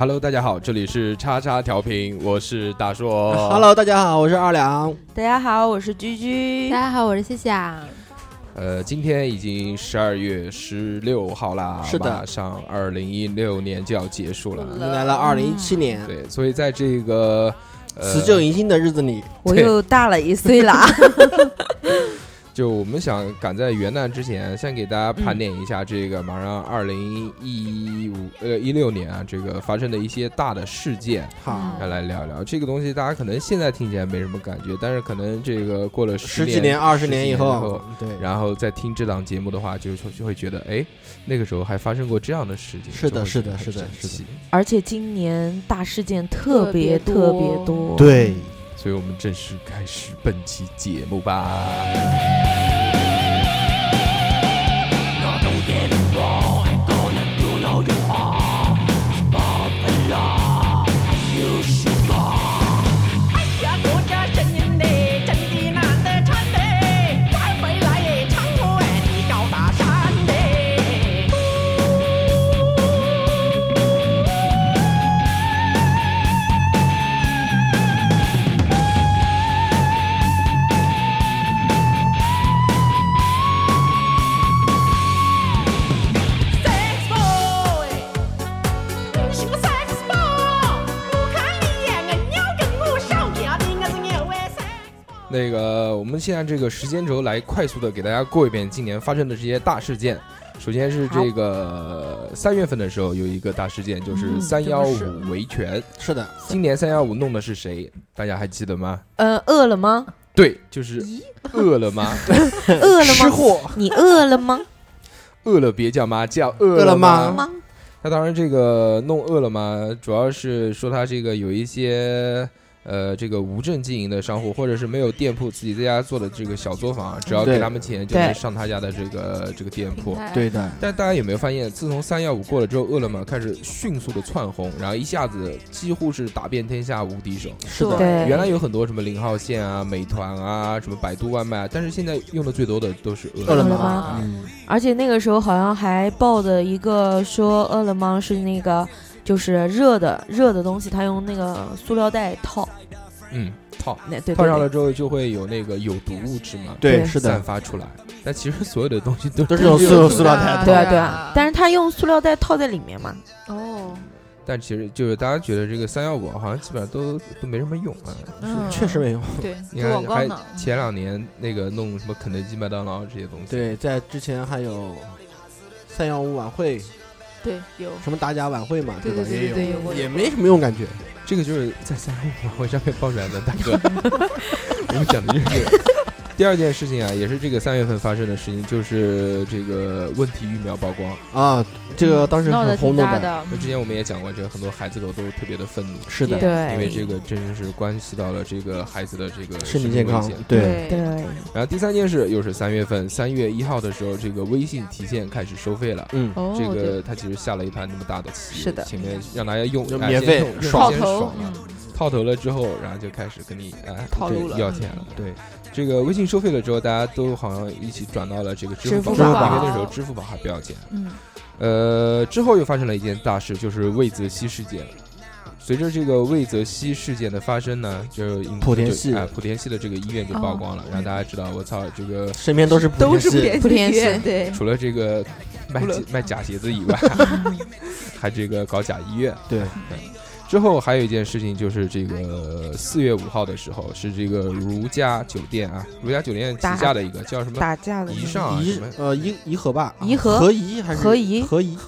Hello，大家好，这里是叉叉调频，我是大硕。Hello，大家好，我是二两。大家好，我是居居。大家好，我是夏夏。呃，今天已经十二月十六号啦，是的马上二零一六年就要结束了。迎来了二零一七年，对，所以在这个呃辞旧迎新的日子里，我又大了一岁啦。就我们想赶在元旦之前，先给大家盘点一下这个马上二零一五呃一六年啊，这个发生的一些大的事件，好，要来聊一聊这个东西。大家可能现在听起来没什么感觉，但是可能这个过了年、十几年、二十年以以后，对，然后再听这档节目的话，就就就会觉得，哎，那个时候还发生过这样的事情。是的是的是的是的而且今年大事件特别特别多。对，所以我们正式开始本期节目吧。那个，我们现在这个时间轴来快速的给大家过一遍今年发生的这些大事件。首先是这个三月份的时候有一个大事件，就是嗯三幺五维权。是的，今年三幺五弄的是谁？大家还记得吗？呃，饿了吗？对，就是饿了吗？饿了吗？吃货，你饿了吗？饿了别叫妈，叫饿饿了吗？那当然，这个弄饿了吗，主要是说它这个有一些呃，这个无证经营的商户，或者是没有店铺，自己在家做的这个小作坊，只要给他们钱，就对。能上他家的这个这个店铺。对的，但大家有没有发现，自从三幺五过了之后，饿了么开始迅速的窜红，然后一下子几乎是打遍天下无敌手。是的，原来有很多什么零号线啊、美团啊、什么百度外卖啊，但是现在用的最多的都是饿饿了吗吗？嗯，而且那个时候好像还报的一个说饿了么是那个就是热的热的东西，他用那个塑料袋套，嗯，套那对对套上了，之后就会有那个有毒物质嘛，对，是的，散发出来。但其实所有的东西都都是用塑塑料袋对啊套，对啊，但是他用塑料袋套在里面嘛，哦，但其实就是大家觉得这个三幺五好像基本上都都没什么用啊。嗯。确实没用。对，做你看，还广告呢。前两年那个弄什么肯德基、麦当劳这些东西，对，在之前还有三幺五晚会，对，有。什么打假晚会嘛，对对对也有，也没什么用感觉。这个就是在三幺五晚会上面爆出来的，大哥。我们讲的就是这个。第二件事情啊，也是这个三月份发生的事情，就是这个问题疫苗曝光。啊，这个当时很轰动的，那之前我们也讲过，这个很多孩子狗都特别的愤怒，是的，对，因为这个真是关系到了这个孩子的这个身体健康生命危险，对，对，然后第三件事又是三月份，三月一号的时候，这个微信提现开始收费了。嗯，哦，这个他其实下了一盘那么大的棋，是的。前面让大家用免费爽先套头爽了，套头了之后，然后就开始跟你啊套路了，要钱了。对，这个微信收费了之后，大家都好像一起转到了这个支付宝，支付宝因为那时候支付宝还不要钱。嗯，呃，之后又发生了一件大事，就是魏则西事件。随着这个魏则西事件的发生呢，就引莆田系就哎莆田系的这个医院就曝光了，让大家知道，我操，这个身边都是都是莆田系莆田系对，除了这个卖卖假鞋子以外，还这个搞假医院。对，之后还有一件事情，就是这个四月五号的时候，是这个如家酒店啊，如家酒店旗下的一个叫什么？打架的宜上啊宜什么？呃宜宜和吧，宜和？合宜还是合宜合宜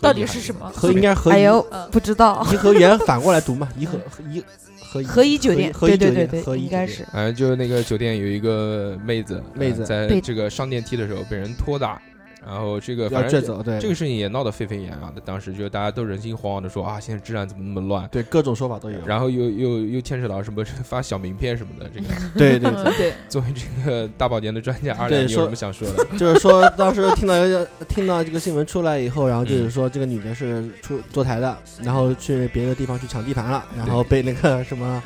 到底是什么？合应该是合宜，哎呦嗯，不知道。颐和园反过来读嘛，颐和宜合宜合宜酒店，合宜对对对对，应该酒店。是。反正就是那个酒店有一个妹子，妹子。呃在被这个上电梯的时候被人拖打，然后这个要反正这走，对这个事情也闹得沸沸扬扬的，当时就大家都人心惶惶的说啊，现在治安怎么那么乱？对各种说法都有。然后又又又牵扯到什么发小名片什么的，这个 对对嗯 对，作为这个大保健的专家，二对说两有什么想说的？就是说，当时听到听到这个新闻出来以后，然后就是说这个女的是出坐台的，然后去别的地方去抢地盘了，然后被那个什么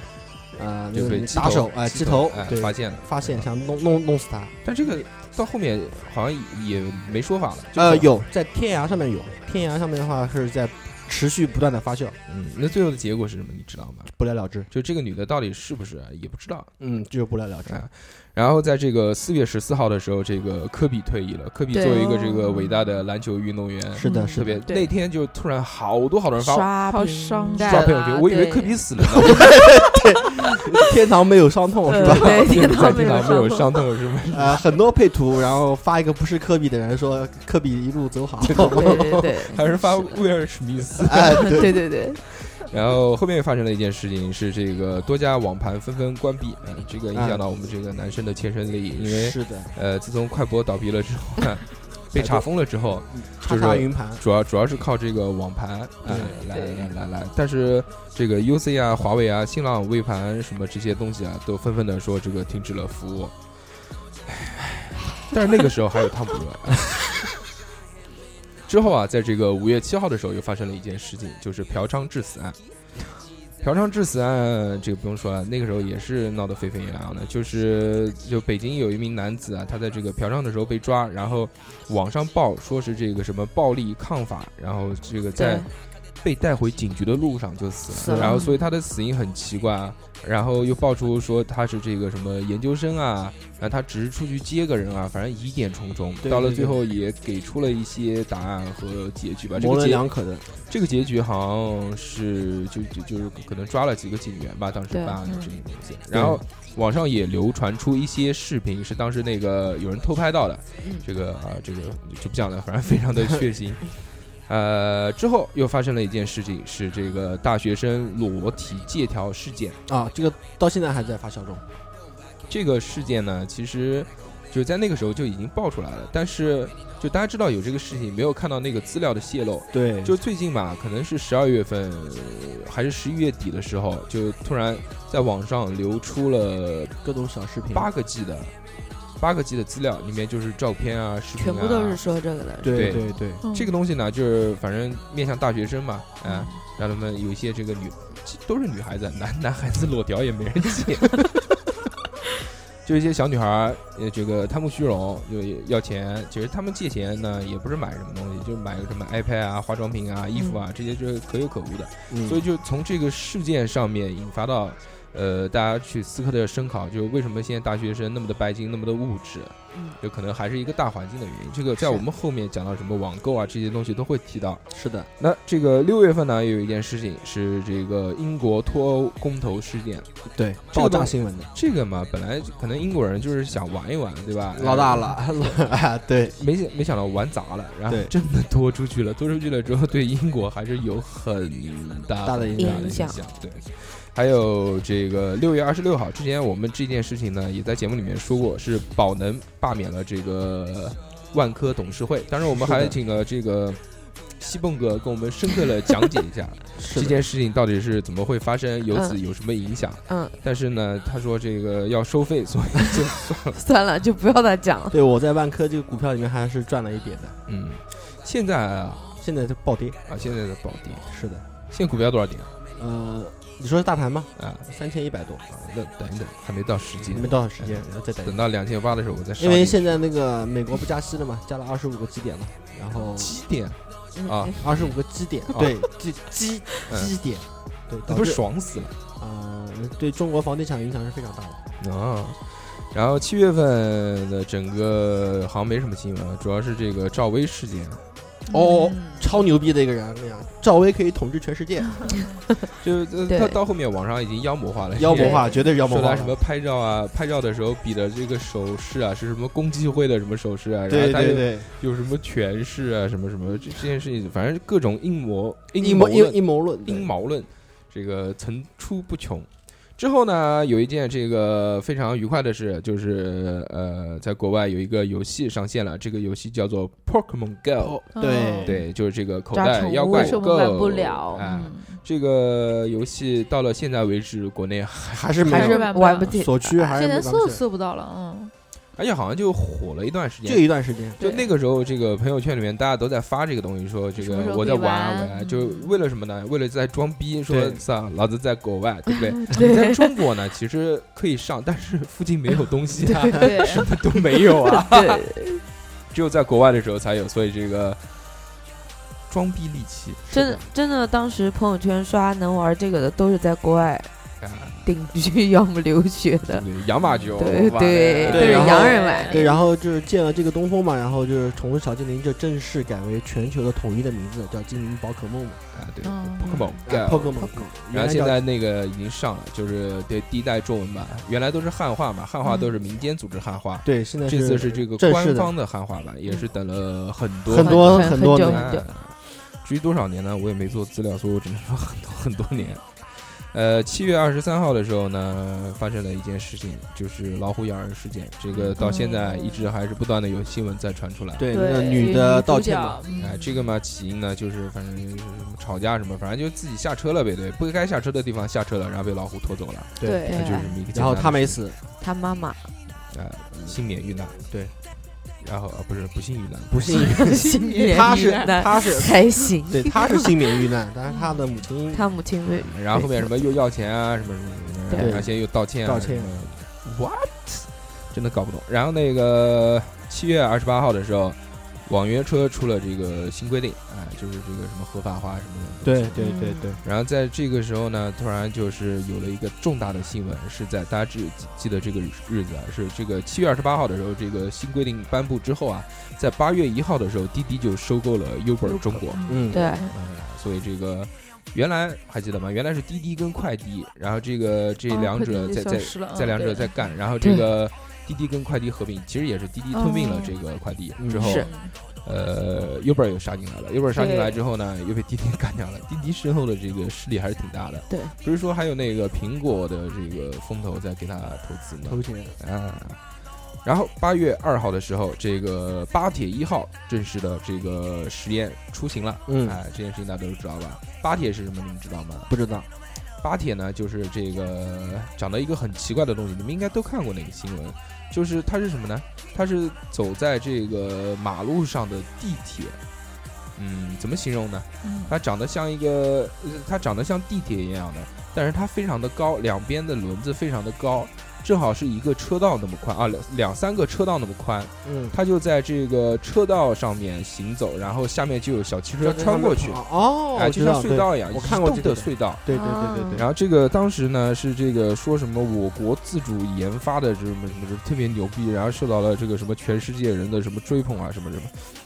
呃那个就被打手哎鸡鸡头发现了，发现想弄弄弄死他。但这个到后面好像也没说法了。就呃，是，有在天涯上面有，天涯上面的话是在持续不断的发酵，嗯，那最后的结果是什么？你知道吗？不了了之。就这个女的到底是不是也不知道。嗯，就是不了了之。啊然后在这个四月十四号的时候，这个科比退役了。科比作为一个这个伟大的篮球运动员，是的，嗯是的特别。那天就突然好多好多人发好刷屏伤感刷朋友圈，啊我以为科比死了呢，天堂没有伤痛是吧？对，在 天堂没有伤伤痛是吧？啊，很多配图，然后发一个不是科比的人说 科比一路走好。对对对，还是发威尔史密斯。哎，对对对，然后后面又发生了一件事情，是这个多家网盘纷纷关闭，嗯，这个影响到我们这个男生的切身利益，因为是的，呃，自从快播倒闭了之后呢，被查封了之后，就是云盘，主要主要是靠这个网盘，呃，来来来来，但是这个 UC 啊、华为啊、新浪微盘什么这些东西啊，都纷纷的说这个停止了服务。唉但是那个时候还有汤姆热。之后啊，在这个五月七号的时候，又发生了一件事情，就是嫖娼致死案。嫖娼致死案，这个不用说了，那个时候也是闹得沸沸扬扬的。就是就北京有一名男子啊，他在这个嫖娼的时候被抓，然后网上报说是这个什么暴力抗法，然后这个在被带回警局的路上就死了，死了然后所以他的死因很奇怪啊，然后又爆出说他是这个什么研究生啊，然后他只是出去接个人啊，反正疑点重重，对对对到了最后也给出了一些答案和结局吧。这模棱个结两可的。这个结局好像是就就就是可能抓了几个警员吧，当时对办案的嗯这个东西，然后网上也流传出一些视频，是当时那个有人偷拍到的，嗯这个啊这个就不讲了，反正非常的血腥。呃，之后又发生了一件事情，是这个大学生裸体借条事件。啊，这个到现在还在发酵中。这个事件呢，其实就在那个时候就已经爆出来了，但是就大家知道有这个事情，没有看到那个资料的泄露。对，就最近吧，可能是十二月份呃还是十一月底的时候，就突然在网上流出了各种小视频。八个 G 的八个 G 的资料，里面就是照片啊、视频啊，全部都是说这个的，对对对对，嗯这个东西呢，就是反正面向大学生嘛，啊、让他们有一些这个女都是女孩子，男男孩子裸条也没人借。就一些小女孩儿，呃，这个贪慕虚荣，就要钱。其实他们借钱呢，也不是买什么东西，就买个什么 iPad 啊、化妆品啊、衣服啊，这些就是可有可无的。嗯所以就从这个事件上面引发到，呃，大家去思考的深考，就是为什么现在大学生那么的拜金，那么的物质，嗯有可能还是一个大环境的原因。这个在我们后面讲到什么网购啊这些东西都会提到。是的，那这个六月份呢，有一件事情是这个英国脱欧公投事件。对，爆炸新闻的，这个嘛，本来可能英国人就是想玩一玩，对吧？老大了，啊，对，没没想到玩砸了，然后真的拖出去了，拖出去了之后，对英国还是有很大大的影响大的影响。对，还有这个六月二十六号之前，我们这件事情呢也在节目里面说过，是宝能罢免了这个万科董事会。当然，我们还请了这个西蹦哥跟我们深刻的讲解一下 这件事情到底是怎么会发生，由此有什么影响。嗯，但是呢，他说这个要收费，所以就算了。算了，就不要再讲了。对，我在万科这个股票里面还是赚了一点的，嗯，现在啊现在就暴跌。啊，现在在暴跌，是的，现在股票多少点呃，你说是大盘吗？啊？三千一百多，啊，那等一等，还没到时间，没到时间，然后再等等。到两千八的时候我再上。因为现在那个美国不加息了嘛，加了二十五个基点了，然后基点嗯啊，二十五个基点，啊对，基基嗯基点，对，那不是爽死了啊，对中国房地产影响是非常大的。啊！然后七月份的整个好像没什么新闻，主要是这个赵薇事件。哦嗯。超牛逼的一个人，那样赵薇可以统治全世界，就他到后面网上已经妖魔化了，妖魔化绝对是妖魔化。说他什。么拍照啊，拍照的时候比的这个手势啊，是什么共济会的什么手势啊，然对后他又对对，有什么权势啊，什么什么这这件事情，反正各种阴谋阴谋阴阴谋论，对。阴谋论，这个层出不穷。之后呢，有一件这个非常愉快的事，就是呃，在国外有一个游戏上线了，这个游戏叫做 Pokemon Go，、哦对对，就是这个口袋妖怪 Go，们玩不了，哎，嗯。这个游戏到了现在为止，国内还还是没有还是玩不了玩不起，所区，还是现在搜都搜不到了，嗯，而且好像就火了一段时间就。一段时间，就那个时候，这个朋友圈里面大家都在发这个东西，说这个我在玩我呀，就嗯为了什么呢？为了在装逼，说对操，老子在国外，对不对？你在中国呢，其实可以上，但是附近没有东西啊，什么都没有啊，对，只有在国外的时候才有，所以这个装逼利器真的真的，当时朋友圈刷能玩这个的都是在国外啊，定居要么留学的？养马酒，对对对洋人玩对，然后就是建了这个东风嘛，然后就是《宠物小精灵》就正式改为全球的统一的名字，叫精灵宝可梦嘛啊，对嗯，Pokemon 啊 Go。，Pokemon。然后现在那个已经上了，就是对第一代中文版，原来都是汉化嘛，汉化都是民间组织汉化，对现在这次是这个官方的汉化版，也是等了很多很多很很多年至于多少年呢？我也没做资料，所以我只能说很多很多年。呃，七月二十三号的时候呢，发生了一件事情，就是老虎咬人事件。这个到现在一直还是不断的有新闻在传出来。对那，个女的道歉嘛，嘛，嗯哎，这个嘛起因呢，就是反正就是什么吵架什么，反正就自己下车了呗，对，不该下车的地方下车了，然后被老虎拖走了，对就是这么一个。然后他没死，他妈妈哎，幸免遇难。对，然后啊，不是不幸遇难，不幸遇幸免他是他是 还行，对他是幸免遇难，但是他的母亲 他母亲被然后后面什么又要钱啊，什么什么什么，对。然后现在又道歉啊，道歉。什么，what，真的搞不懂。然后那个七月二十八号的时候，网约车出了这个新规定，哎，就是这个什么合法化什么的。对对对对，然后在这个时候呢，突然就是有了一个重大的新闻，是在大家记记得这个日子啊，是这个七月二十八号的时候，这个新规定颁布之后啊，在八月一号的时候，滴滴就收购了 Uber 中国。嗯，对。嗯，所以这个原来还记得吗？原来是滴滴跟快滴，然后这个这哦两者在在在两者在干，然后这个滴滴跟快递合并，其实也是滴滴吞并了哦这个快递嗯之后，呃，Uber 又杀进来了，Uber 杀进来之后呢，又被滴滴干掉了。滴滴身后的这个势力还是挺大的，对，不是说还有那个苹果的这个风投在给他投资吗？投钱，啊。然后八月二号的时候，这个巴铁一号正式的这个实验出行了。嗯哎，这件事情大家都知道吧？巴铁是什么？你们知道吗？不知道，巴铁呢，就是这个长得一个很奇怪的东西，你们应该都看过那个新闻，就是它是什么呢？它是走在这个马路上的地铁。嗯，怎么形容呢？嗯它长得像一个，呃它长得像地铁一样的，但是它非常的高，两边的轮子非常的高，正好是一个车道那么宽啊，两两三个车道那么宽，嗯，它就在这个车道上面行走，然后下面就有小汽车穿过去，哦，哎，就像隧道一样，我看过这个隧道。对对对对对，然后这个当时呢是这个说什么我国自主研发的这什么什么什么特别牛逼，然后受到了这个什么全世界人的什么追捧啊什么什么。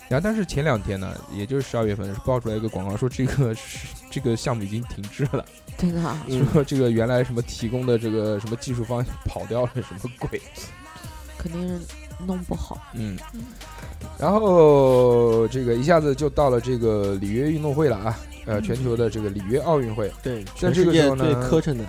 然后但是前两天呢，也就是十二月份是爆出来一个广告说这个这个项目已经停滞了，真的说这个原来什么提供的这个什么技术方案跑掉了什么鬼。肯定是弄不好。嗯，然后这个一下子就到了这个里约运动会了啊，呃，嗯全球的这个里约奥运会。对，在这个时候呢磕碜的，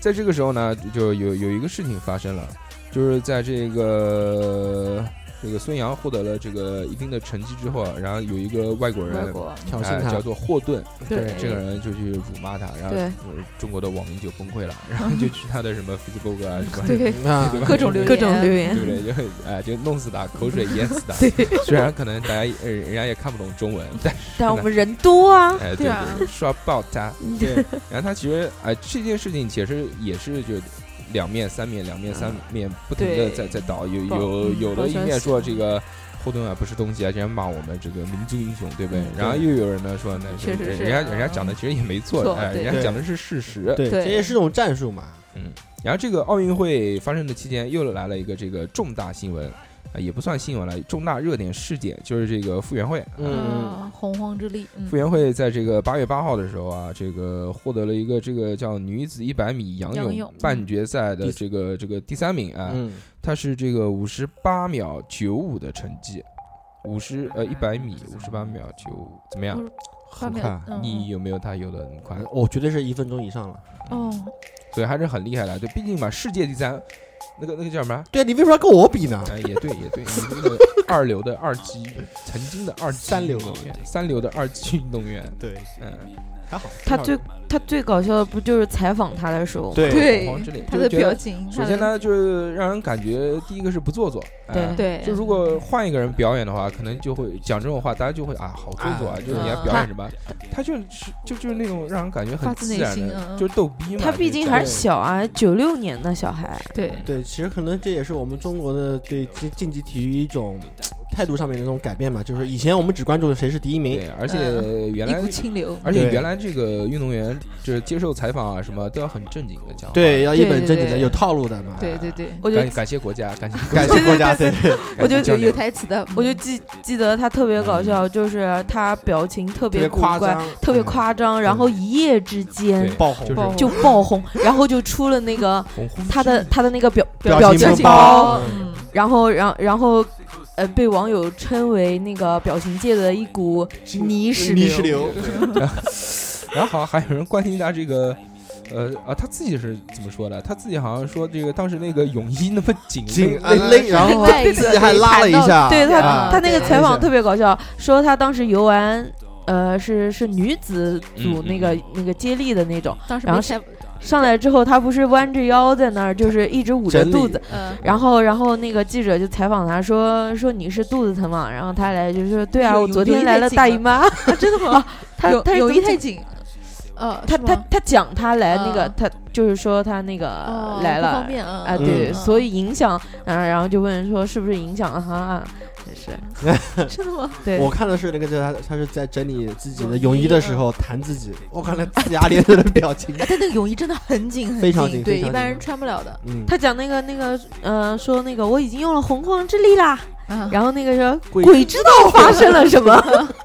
在这个时候呢，就有有一个事情发生了，就是在这个这个孙杨获得了这个一定的成绩之后啊，然后有一个外国人挑衅他哎叫，做霍顿，对这个人就去辱骂他，然后中国的网民就崩溃了，然后就去他的什么 Facebook 啊什么，对各种留言各种留言对不对？就哎就弄死他，口水淹死他。虽然可能大家呃人家也看不懂中文，但但我们人多啊，哎对对啊对，刷爆他。对，然后他其实哎这件事情其实也是就两面三面两面三面不停的在在倒，有有嗯有的一面说这个。霍顿啊，不是东西啊，竟然骂我们这个民族英雄，对不对？嗯然后又有人呢说那，确实是人家人家讲的其实也没错，哎，人家讲的是事实。对。这也是种战术嘛，嗯，然后这个奥运会发生的期间，又来了一个这个重大新闻，啊也不算新闻了，重大热点事件就是这个傅园慧。嗯，啊，洪荒之力，嗯傅园慧在这个八月八号的时候啊，这个获得了一个这个叫女子一百米仰泳半决赛的这个这个第三名啊，嗯，她是这个五十八秒九五的成绩，五十呃一百米五十八秒九五怎么样？很快，嗯你有没有她游的那么快？我绝对是一分钟以上了。哦，所以还是很厉害的。对，毕竟嘛，世界第三，那个那个叫什么？对啊，你为什么要跟我比呢？哎，也对，也对，你那个 二流的二级，曾经的二级三流运动员，三流的二级运动员，对，嗯，还好。他最他最搞笑的不就是采访他的时候吗？对他的表情，首先呢，就是让人感觉第一个是不做作，哎对对，就如果换一个人表演的话，可能就会讲这种话，大家就会啊，好做作啊，啊就是你要表演什么？他就是就就是那种让人感觉很发自自然的，内心嗯就是逗逼嘛。他毕竟还是就是小啊，九六年的小孩，对对，其实可能这也是我们中国的对竞竞技体育一种态度上面的那种改变嘛，就是以前我们只关注谁是第一名。对，，而且原一来股清流，而且原来这个运动员就是接受采访啊什么都要很正经的讲，对，要一本正经的，有套路的嘛。对对对，我就感感谢国家，感谢感谢国家，对对，我就有有台词的，我就记记得他特别搞笑，就是他表情特特别别古怪，特别夸张，然后一夜之间爆红，就是爆就爆红，然后就出了那个他的他的那个表表情情包嗯，然后然然后呃被网友称为那个表情界的一股泥石泥石流，然后好像还有人关心他这个，呃啊，他自己是怎么说的？他自己好像说这个当时那个泳衣那么紧紧啊勒勒，然后自己还拉了一下，对他、啊他那个采访特别搞笑，说他当时游完。呃，是是女子组嗯那个、那个接力的那种，当时上来之后，他不是弯着腰在那儿，就是一直捂着肚子，嗯，然后，然后那个记者就采访他说说你是肚子疼吗？然后他来就说对啊，我昨天来了大姨妈。真的吗？他有有他是怎么讲一太紧，呃，他他他讲他来那个嗯他就是说他那个哦来了方便，嗯啊，嗯对，嗯所以影响，啊，然后就问说是不是影响了他？是真的吗？对，我看的是那个，他他是在整理自己的泳衣的时候弹自己，我看那龇牙咧嘴的表情，哎，但那个泳衣真的很紧很非常紧紧，对，一般人穿不了的。嗯，他讲那个那个呃说那个我已经用了洪荒之力啦，啊然后那个说鬼鬼知道发生了什么。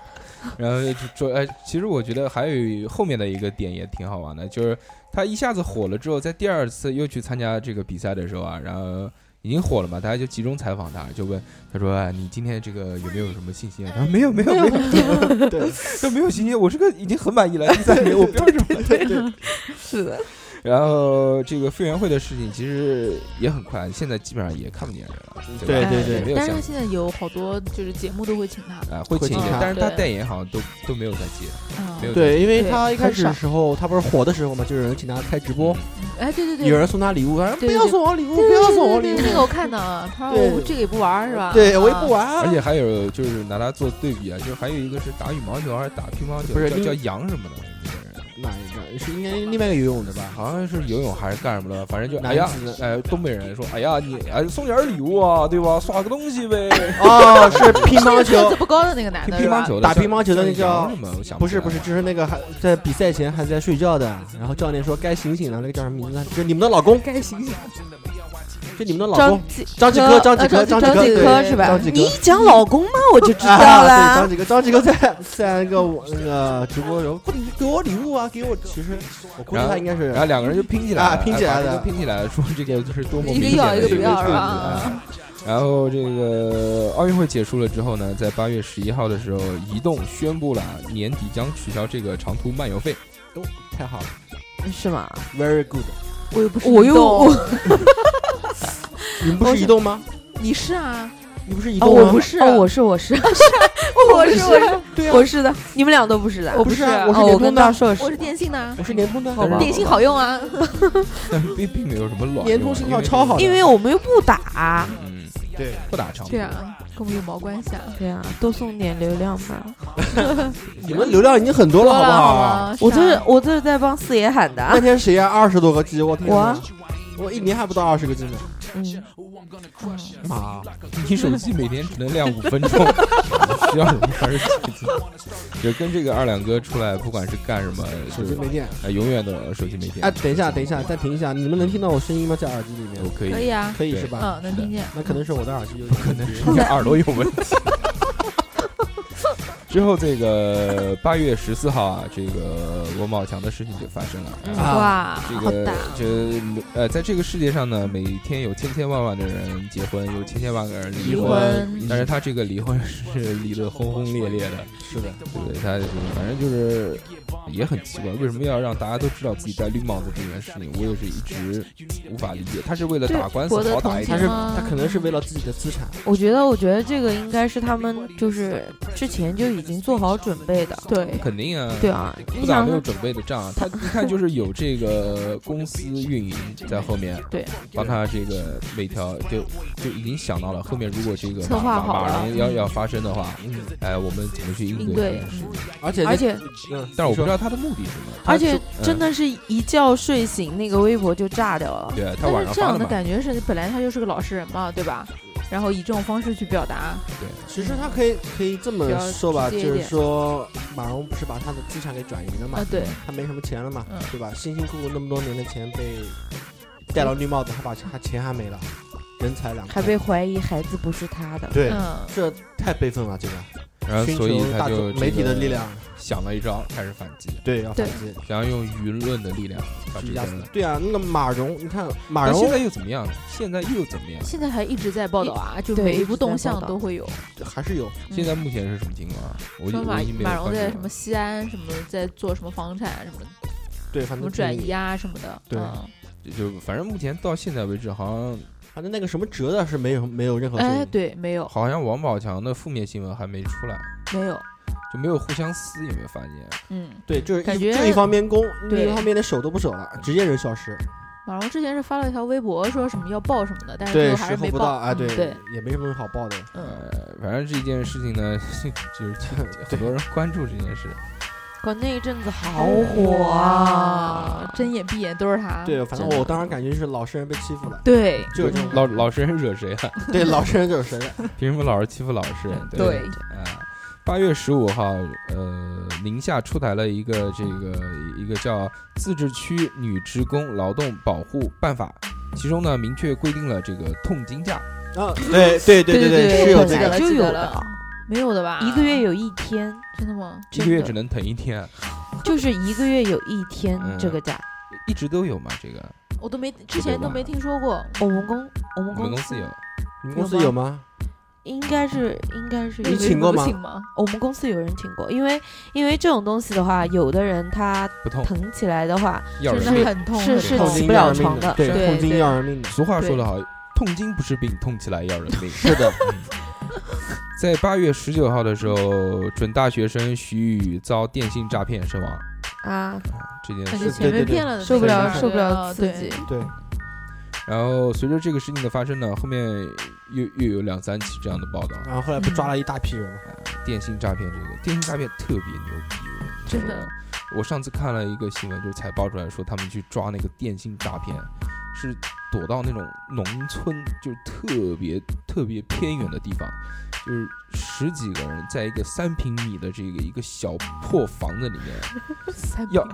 然后就说，哎，其实我觉得还有后面的一个点也挺好玩的，就是他一下子火了之后，在第二次又去参加这个比赛的时候啊，然后已经火了嘛，大家就集中采访他，就问他说，哎，你今天这个有没有什么信心啊？他说没有，没有，没有，对 都没有信心，我这个已经很满意了，第三名，我不要什么了。对对，是的，然后这个傅园慧的事情其实也很快，现在基本上也看不见人了，吧？对对对没有但是他现在有好多就是节目都会请他的，啊会请一会请他，点但是他代言好像都都没有在接，啊没有对，因为他一开始的时候，他不是火的时候嘛，就有人请他开直播，哎，对对对，有人送他礼物，他说不要送我礼物，对不要送我礼物，那个我看到了，他说我这个也不玩是吧？对我也不啊。玩啊，而且还有就是拿他做对比啊，就是还有一个是打羽毛球还是打乒乓球，不是叫杨什么的哪一个是应该另外一个游泳的吧？好像是游泳还是干什么的，反正就男哎呀子，哎东北人说哎呀你哎送点礼物啊，对吧？刷个东西呗。哦，是乒乓个球子，不高的那个男乒的是吧乒乓球的打乒乓球的那叫叫杨什么？我想不是不是，就是那个还在比赛前还在睡觉的，然后教练说该醒醒了，那个叫什么名字？就是你们的老公，该醒醒。就你们的老公张继张继科，张继科，呃张继科是吧你一讲老公嘛，我就知道了，对，张。继科，张继科在在那个我那个直播的时候，不，你给我礼物啊，给我。其实我估计他应该是然后两个人就拼起来啊了，拼起来的拼起来，说这个就是多么一个明显的一个不要对比然后这个奥运会结束了之后呢，在八月十一号的时候，移动宣布了年底将取消这个长途漫游费。哦，太好了是吗？，very good。我又不是我又移动 你们不是移动吗？你是啊，你不是移哦，动吗？我不是，哦，我是我是 我是我是 对啊，我是的，你们俩都不是的。我不是啊，我是联通的，我是电信的，我是联通的，好吧电信好用啊。但是并并没有什么卵。联通信号超好因为我们又不打。嗯，对，不打长途。对啊，跟我们有毛关系啊？对啊，多送点流量吧。你们流量已经很多了，好不好？我这是啊我这是在帮四爷喊的那啊。天谁呀？二十多个 G，我天哪我啊我一年还不到二十个 G 呢。嗯，妈，你手机每天只能亮五分钟，需要什么二十几 G？就跟这个二两哥出来，不管是干什么，手机没电。呃永远的手机没电。哎，等一下，等一下，暂停一下，你们能听到我声音吗？在耳机里面我，可以，可以啊，可以是吧？嗯，能听见。那可能是我的耳机有点问题。你耳朵有问题。之后这个 八月十四号啊，这个罗宝强的事情就发生了。嗯啊哇，这个好大这呃，在这个世界上呢，每天有千千万万的人结婚，有千千万个人离离婚但是他这个离婚是 离得轰轰烈烈的，是的，对不对？他反正就是也很奇怪，为什么要让大家都知道自己戴绿帽子这件事情？我也是一直无法理解。他是为了打官司好打一点他是啊他可能是为了自己的资产，我觉得，我觉得这个应该是他们就是之前就已经做好准备的。对，肯定啊，对啊，不你想打没有准备的仗，他一看就是有这个公司运营在后面，对，帮他这个每条就就已经想到了后面如果这个策划马马好要要发生的话，嗯，哎，我们怎么去应应对对这件事？而且而且嗯，但是我不知道，他的目的是什么。而且嗯真的是一觉睡醒，那个微博就炸掉了。对他晚但是这样的感觉是本来他就是个老实人嘛，对吧？然后以这种方式去表达，对其实他可以可以这么说吧，就是说马蓉不是把他的资产给转移了嘛啊，，对，他没什么钱了嘛嗯，对吧？辛辛苦苦那么多年的钱被戴了绿帽子，他把他钱还没了，人财两空，还被怀疑孩子不是他的。对，嗯，这太悲愤了，这个寻然后所以大他就媒体的力量，想了一招，开始反击，对，要反击。想要用舆论的力量把这个去压死。对啊，那个马蓉，你看马蓉现在又怎么样？现在又怎么样？现在还一直在报道啊，就每一步动向都会有。还是有，现在目前是什么情况啊？我马马蓉在什么西安什么在做什么房产什么对，反什么正转移啊什么的，对嗯就反正目前到现在为止，好像反正那个什么折的是没有没有任何声哎，对，没有好像王宝强的负面新闻还没出来，没有，就没有互相撕，有没有发现？嗯，对，就是感觉一就一方面攻，另一方面连手都不手了，直接人消失。马蓉之前是发了一条微博，说什么要报什么的，但是最对，后还是没报。到，哎，对嗯对，也没什么好报的。嗯，呃，反正这件事情呢，就是 很多人关注这件事。关那一阵子好火啊！啊，睁眼闭眼都是他。对，反正我当时感觉就是老实人被欺负了，对，就是这种老老实人惹谁了？对老实人就是谁？凭什么老是欺负老实人？对啊，八月十五号，呃，宁夏出台了一个这个一个叫《自治区女职工劳动保护办法》，其中呢明确规定了这个痛经假。啊，对对对对对，是有这个就有了，没有的吧？一个月有一天，真的吗？一个月只能疼一天，就是一个月有一天嗯这个假。一直都有吗？这个我都没之前都没听说过。我们公我们我们公公司有，你们公司有吗？应该是应该是有你请过吗请吗？我们公司有人请过，因为因为这种东西的话，有的人他疼起来的话，真。的很痛，是是起不了床的对，痛经要人命的。俗话说得好，痛经不是病，痛起来要人命。是的，在八月十九号的时候，准大学生徐宇遭电信诈骗身亡。啊，这件事感觉前对对对面骗了受不了受不了啊刺激。对，然后随着这个事情的发生呢，后面又又有两三起这样的报道。然后后来不抓了一大批人吗？电信诈骗这个电信诈骗特别牛逼，真的。我上次看了一个新闻，就是才爆出来说他们去抓那个电信诈骗，是躲到那种农村，就是特别特别偏远的地方，就是十几个人在一个三平米的这个一个小破房子里面，要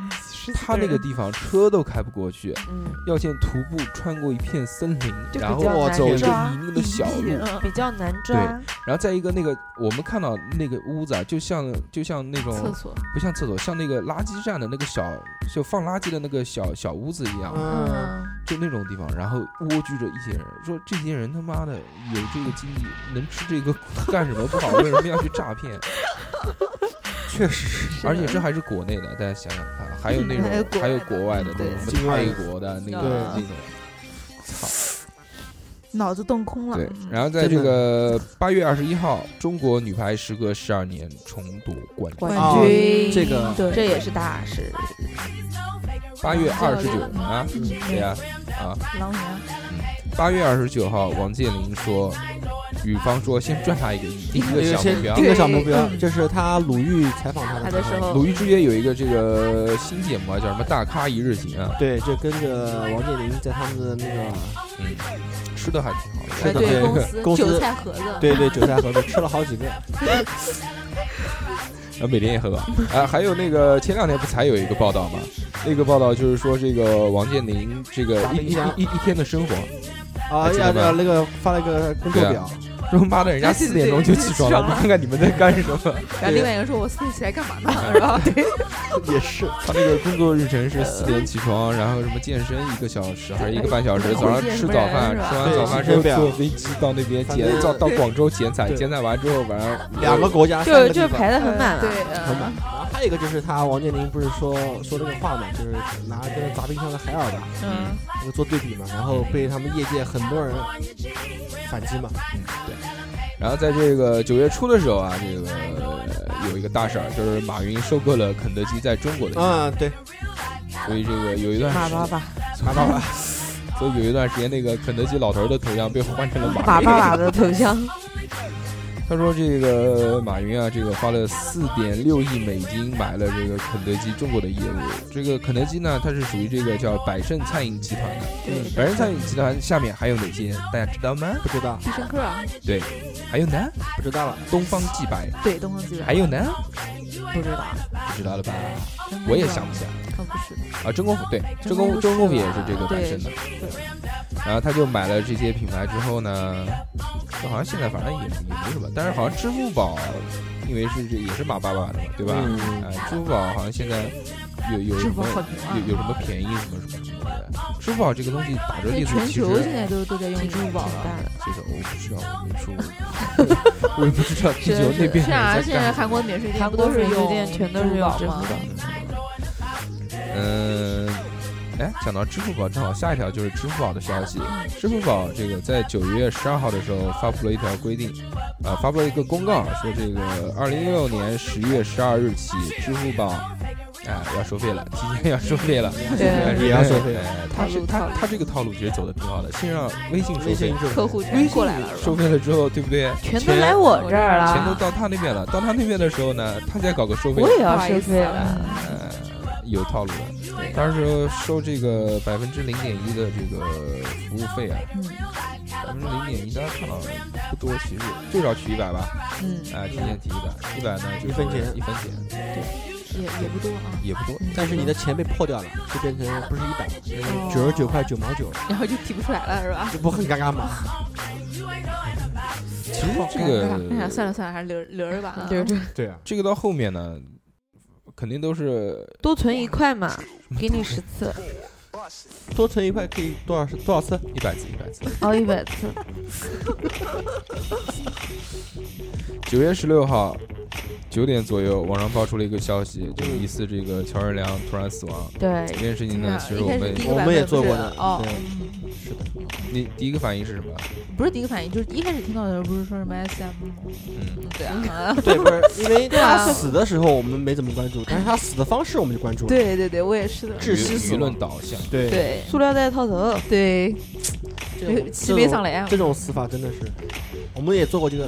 他那个地方车都开不过去，嗯，要先徒步穿过一片森林，然后走一个泥泞的小路，嗯比较难抓。对然后在一个那个我们看到那个屋子啊，就像就像那种厕所，不像厕所，像那个垃圾站的那个小就放垃圾的那个小小屋子一样，嗯，嗯，就那种地方，然后蜗居着一些人，说这些人他妈的有这个经济能吃这个干什么不好，为什么要去诈骗？确实是。而且这还是国内的，大家想想看，还有那还有国种还有国外的那对种什么泰国的那个那种，操！脑子动空了。对，嗯然后在这个八月二十一号，中国女排时隔十二年重夺冠军。冠哦军，这个这也是大事。八月二十九嗯啊，嗯对呀？啊，狼人，八月二十九号，王健林说，女方说先赚他一个亿，定一个小目标。定。个小目标，嗯这是他鲁豫采访他他的时候。鲁豫之约有一个这个新节目啊，叫什么《大咖一日行》啊，对，就跟着王健林在他们的那个嗯，吃的还挺好的。对，韭菜盒子，对对，韭菜盒子吃了好几个。然后每天也喝吧。啊，还有那个前两天不才有一个报道吗？那个报道就是说这个王健林这个一一一一天的生活，啊呀呀，那个发了一个工作表，说妈的，人家四点钟就起床了，你看看你们在干什么？然后另外一个人说：“我四点起来干嘛呢？” 是吧？对，也是他那个工作日程是四点起床，然后什么健身一个小时还是一个半小时，早上吃早饭，吃完早饭之后坐飞机到那边剪，到到广州剪彩，对剪彩完之后晚上两个国家，三就就排的很满了。对，很满。然后还有一个就是他王健林不是说说那个话嘛，就是拿跟砸冰箱的海尔吧，嗯，那个做对比嘛，然后被他们业界很多人反击嘛。嗯，对。然后在这个九月初的时候啊，这个呃有一个大事儿，就是马云收购了肯德基在中国的啊，对，所以这个有一段时间马爸爸，马爸爸，所以有一段时间那个肯德基老头儿的头像被换成了马云。马爸爸的头像，他说这个马云啊，这个花了四点六亿美金买了这个肯德基中国的业务。这个肯德基呢，它是属于这个叫百胜餐饮集团的。对，百胜餐饮集团下面还有哪些？大家知道吗？不知道，必胜客啊，对，还有呢，不知道了。东方既白，对，东方既白，还有呢，不知道，不知道了吧？我也想不起来。哦，不是，啊，真功夫对，真功真功夫真功夫也是这个百胜的。对然后他就买了这些品牌之后呢，就好像现在反正也也没什么，但是好像支付宝，因为是这也是马爸爸的嘛，对吧？嗯啊，支付宝好像现在有有什么有有什么便宜什么什么什么的。支付宝这个东西打折力度全其实球现在都都在用支付宝了。这个我不知道，我没说，我也不知道地球那边 是啊，现在。韩国免税店韩不都是用国免税店全都是用支付吗宝？嗯，哎，讲到支付宝，正好下一条就是支付宝的消息。支付宝这个在九月十二号的时候发布了一条规定，啊、发布了一个公告，说这个二零一六年十月十二日起，支付宝。啊，要收费了，提前要收费了，对也要收费哎他是他他这个套路其实走的挺好的，先让微信收费客户过来了，收？费了之后，对不对？全都来我这儿了，钱都到他那边了，到他那边的时候呢，他再搞个收费，我也要收费了。呃，有套路的。当时收这个百分之零点一的这个服务费啊，嗯百分之零点一，大家看到不多，其实最少取一百吧，嗯，哎，提前提一百，一百呢就一分钱一分钱对也也不多啊。也不多。但是你的钱被破掉了，就变成不是一百，哦九十九块九毛九，然后就提不出来了，是吧？这不很尴尬吗？其实这哎呀，个算了算了，还是留留着吧啊。对对，对啊，这个到后面呢，肯定都是多存一块嘛，给你十次，多存一块可以多少多少次？一百次一百次。哦一百次。九月十六号九点左右，网上爆出了一个消息，就是疑似这个乔任梁突然死亡。对这，件事情呢，其实我们我们也做过的哦，是的，你第一个反应是什么？不是第一个反应，就是一开始听到的时候不是说什么 SM，嗯，嗯，对啊，对，不是因为他死的时候我们没怎么关注，但是他死的方式我们就关注了。对对对，我也是的，窒息死舆舆论导向。对，对。塑料袋套头，对，这种七杯上来啊，这种死法真的是，我们也做过这个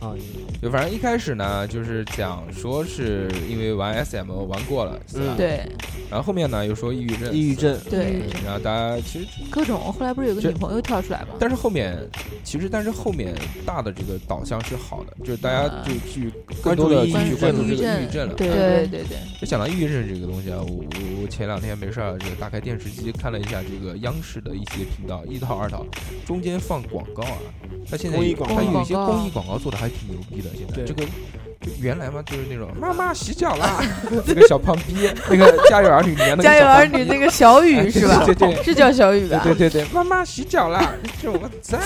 啊，就反正一开始呢，就是讲说是因为玩 SM 玩过了，是吧？嗯。对。然后后面呢又说抑郁症，抑郁症，对，然后大家其实，各种，后来不是有个女朋友跳出来吗？但是后面其实但是后面大的这个导向是好的，就是大家啊就去更多的去关注这个抑郁症了。对对。对对对，就讲到抑郁症这个东西啊，我我我前两天没事儿，这个打开电视机看了一下这个央视的一些频道，一套二套，中间放广告啊，他现在有公益广告它有一些公益广告做的还挺牛逼的。现在这个原来嘛，就是那种妈妈洗脚啦，那个小胖逼，那个 《家有儿女》里面那个家有儿女那个小雨哎是吧？对对对是叫小雨吧？对对对，妈妈洗脚啦，这我赞。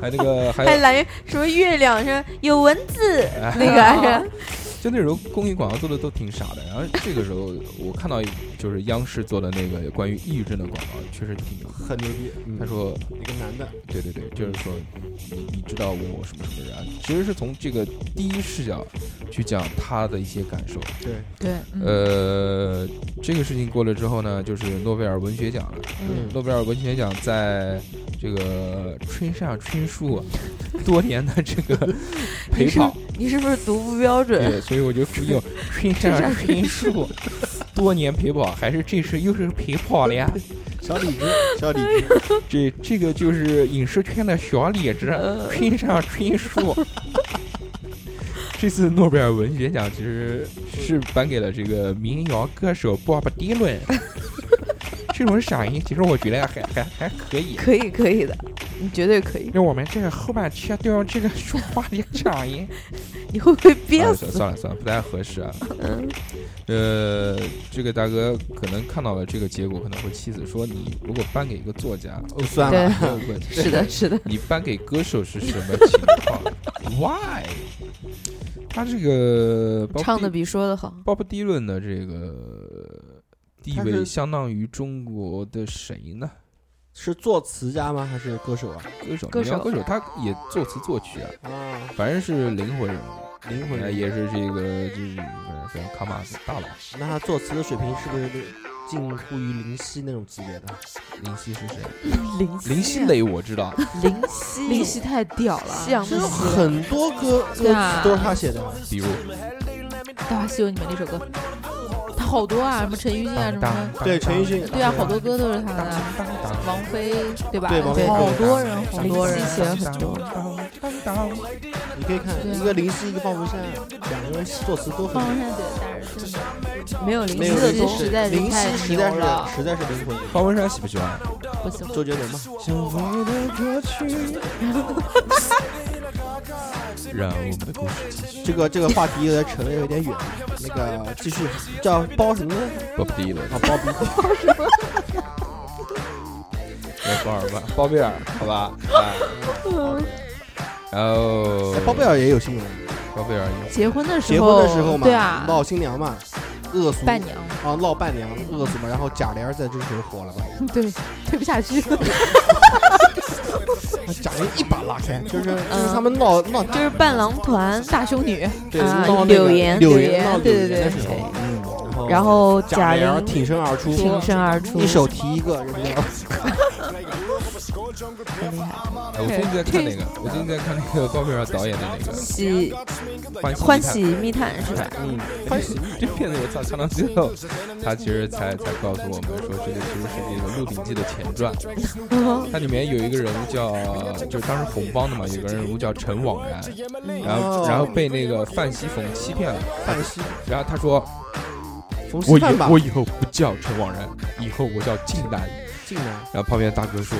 还那个还有还来什么月亮上有蚊子，哎那个是就那时候公益广告做的都挺傻的，然后这个时候我看到就是央视做的那个关于抑郁症的广告，确实挺牛。很牛逼。嗯他说一个男的，对对对，就是说你你知道问我什么什么人啊，其实是从这个第一视角去讲他的一些感受。对，对，嗯呃，这个事情过了之后呢，就是诺贝尔文学奖了。嗯诺贝尔文学奖在这个春夏春树多年的这个 陪跑，你是不是读不标准？对，所以我就复用村上春树多年陪跑，还是这次又是陪跑了呀？小李子，小李子，这这个就是影视圈的小李子，村上春树。这次诺贝尔文学奖其实是颁给了这个民谣歌手 Bob Dylan。这种嗓音，其实我觉得还还还可以。可以可以的，你绝对可以。那我们这个后半切掉这个说话的嗓音。你会不会憋啊死？算了算了，不太合适啊。嗯，呃，这个大哥可能看到了这个结果，可能会气死，说你如果颁给一个作家，哦，算了，没有问题。是的，是的。你颁给歌手是什么情况？Why？他这个唱的比说的好。鲍勃迪伦的这个地位相当于中国的谁呢？是作词家吗？还是歌手啊？歌手，歌手歌手，他也作词作曲啊，啊，反正是灵魂人物，灵魂人物呃也是这个就是反正非常卡马斯大佬。那他作词的水平是不是近乎于林夕那种级别的？林夕是谁？林 林夕磊我知道，林夕，林夕太屌了，夕阳的有，很多歌歌词都是他写的。比如《大话西游》里面那首歌，他好多啊，什么陈奕迅啊，什么对，陈奕迅，对啊，好多歌都是他的。王菲对吧？对王菲好多人，好多人夕写了很多。你可以看一个林夕，一个方文山，两个人作词都很方文山对，但是没有林夕的多。林夕实在是林夕实在是实在是灵魂。方文山喜不喜欢？不喜欢。周杰伦嘛，让我们的故事。这个这个话题有点扯的有点远，那个继续叫包什么呢？鲍勃迪伦，啊，包比 包尔 吧，包贝尔，好吧？哎，然后哎包贝尔也有新闻，包贝尔有。结婚的时候结，婚的时候嘛，对啊，闹新娘嘛，恶俗。伴娘，啊，闹伴娘恶俗嘛，然后贾玲在这时候火了吧？对，推不下去。贾玲一把拉开，就是就是嗯他们闹闹就是伴郎团。大胸女，对啊闹那个柳岩。柳柳岩岩闹柳对对对岩的时候，嗯，然后后贾贾玲玲挺身而出，挺身而出，一手提一个。哎，我最近在看那个，我最近在看那个包贝尔导演的那个喜《欢喜欢密探喜密探是吧？嗯，欢喜这片子我操，看到最后，他其实才才告诉我们说，这个其实是这个《鹿鼎记》的前传。它里面有一个人物叫，就是当时红帮的嘛，有个人物叫陈惘然，然后哦然后被那个范熙凤欺骗了，范熙然后他说我以我，以后不叫陈惘然，以后我叫靖南。靖南，然后旁边大哥说，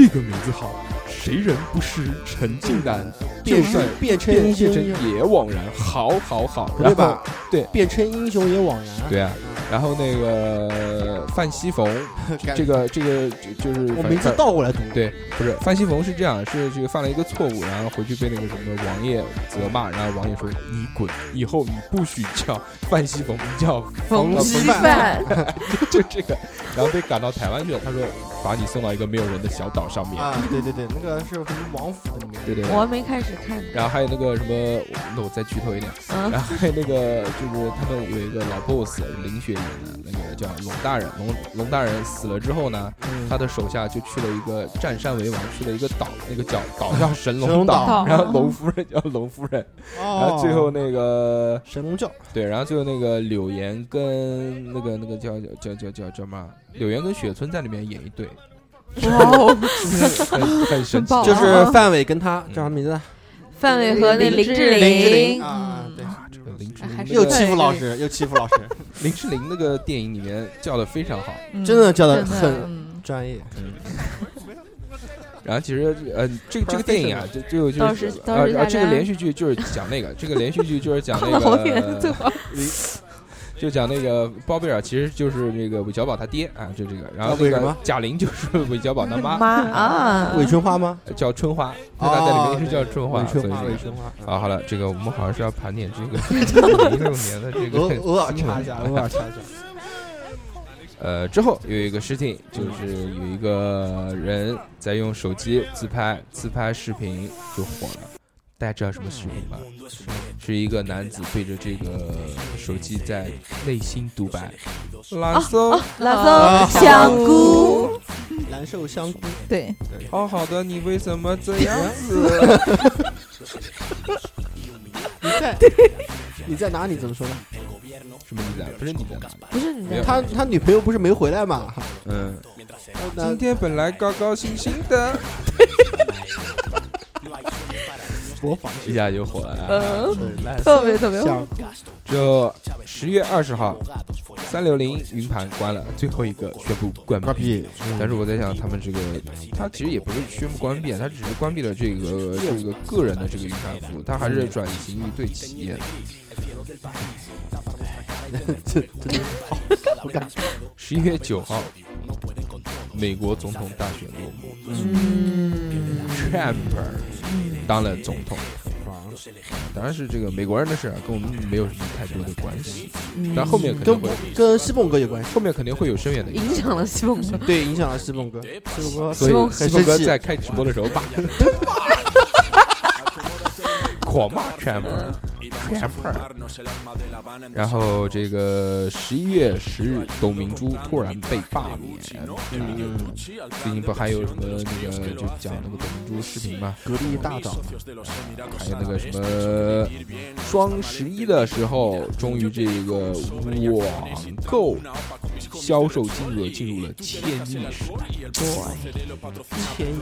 这个名字好，谁人不识陈近南？变身变成变英雄也枉然，好好好，对吧？对变成英雄也枉然。对啊，然后那个范西逢，这个这个就就是我名字倒过来读，对，不是范西逢是这样，是这个犯了一个错误，然后回去被那个什么王爷责骂，然后王爷说你滚，以后你不许叫范西逢，你叫冯呃锡范范 就这个，然后被赶到台湾去了。他说把你送到一个没有人的小岛上面，啊，对对对，那个是什么王府的里面，对对对。我。还没开始看，然后还有那个什么，那我再剧透一点，嗯。然后还有那个就是他们有一个老 boss 林雪演的那个叫龙大人，龙龙大人死了之后呢，嗯。他的手下就去了一个占山为王，去了一个岛，那个叫岛叫神神龙龙岛，然后龙夫人叫龙夫人，然哦，后最后那个神龙教，对，然后最后那个柳岩跟那个那个叫叫叫叫叫什么？柳岩跟雪村在里面演一对，哇哦，很很神奇。就是范伟跟他叫啥名字？范伟和那林志林志玲。玲，啊，对，啊，这个林志玲又欺负老师，又欺负老师，林志玲那个电影里面叫的非常好。嗯真的叫的很嗯。专业。然后其实呃，这个这个电影啊，就就就倒是呃呃，这个连续剧就是讲那个，这个连续剧就是讲那个，就讲那个包贝尔其实就是那个韦小宝他爹啊，就这个。然后那个啊韦什么贾玲就是 韦小宝他妈，妈啊，韦春花吗？叫春花，对吧？在里面是叫春花，韦春花，韦春花。啊，好了，这个我们好像是要盘点这个零六年的这个偶偶尔新闻插一下，偶尔插一下。呃，之后有一个事情，就是有一个人在用手机自拍，自拍视频就火了。大家知道什么视频吗？是一个男子对着这个手机在内心独白：“蓝色，拉啊松香菇，蓝瘦香菇，对，好好的，你为什么这样子 你在 你在哪里？怎么说呢？什么你在？不是你在哪里？不是你没有的，他他女朋友不是没回来嘛？嗯，今天本来高高兴兴的，模仿一下就火了啊。嗯，特别特别像就十月二十号，三六零云盘关了，最后一个宣布关关闭。但是我在想，他们这个，他其实也不是宣布关闭，他只是关闭了这个这个个人的这个云盘服务，他还是转型于对企业 的。这真的好好感。十一月九号，美国总统大选落幕嗯，，Trump 当了总统。当然是这个美国人的事啊，跟我们没有什么太多的关系。嗯但后面肯定跟会，跟西凤哥有关系，后面肯定会有深远的影响。影响了西凤哥，对，影响了西凤哥，西凤哥所以西凤哥在开直播的时候 把狂骂 Trump。Trump，然后这个十一月十日，董明珠突然被罢免。嗯，最近不还有什么那个就讲那个董明珠视频嘛？格力大涨，还有那个什么双十一的时候，终于这个网购销售金额进入了千亿市场。千亿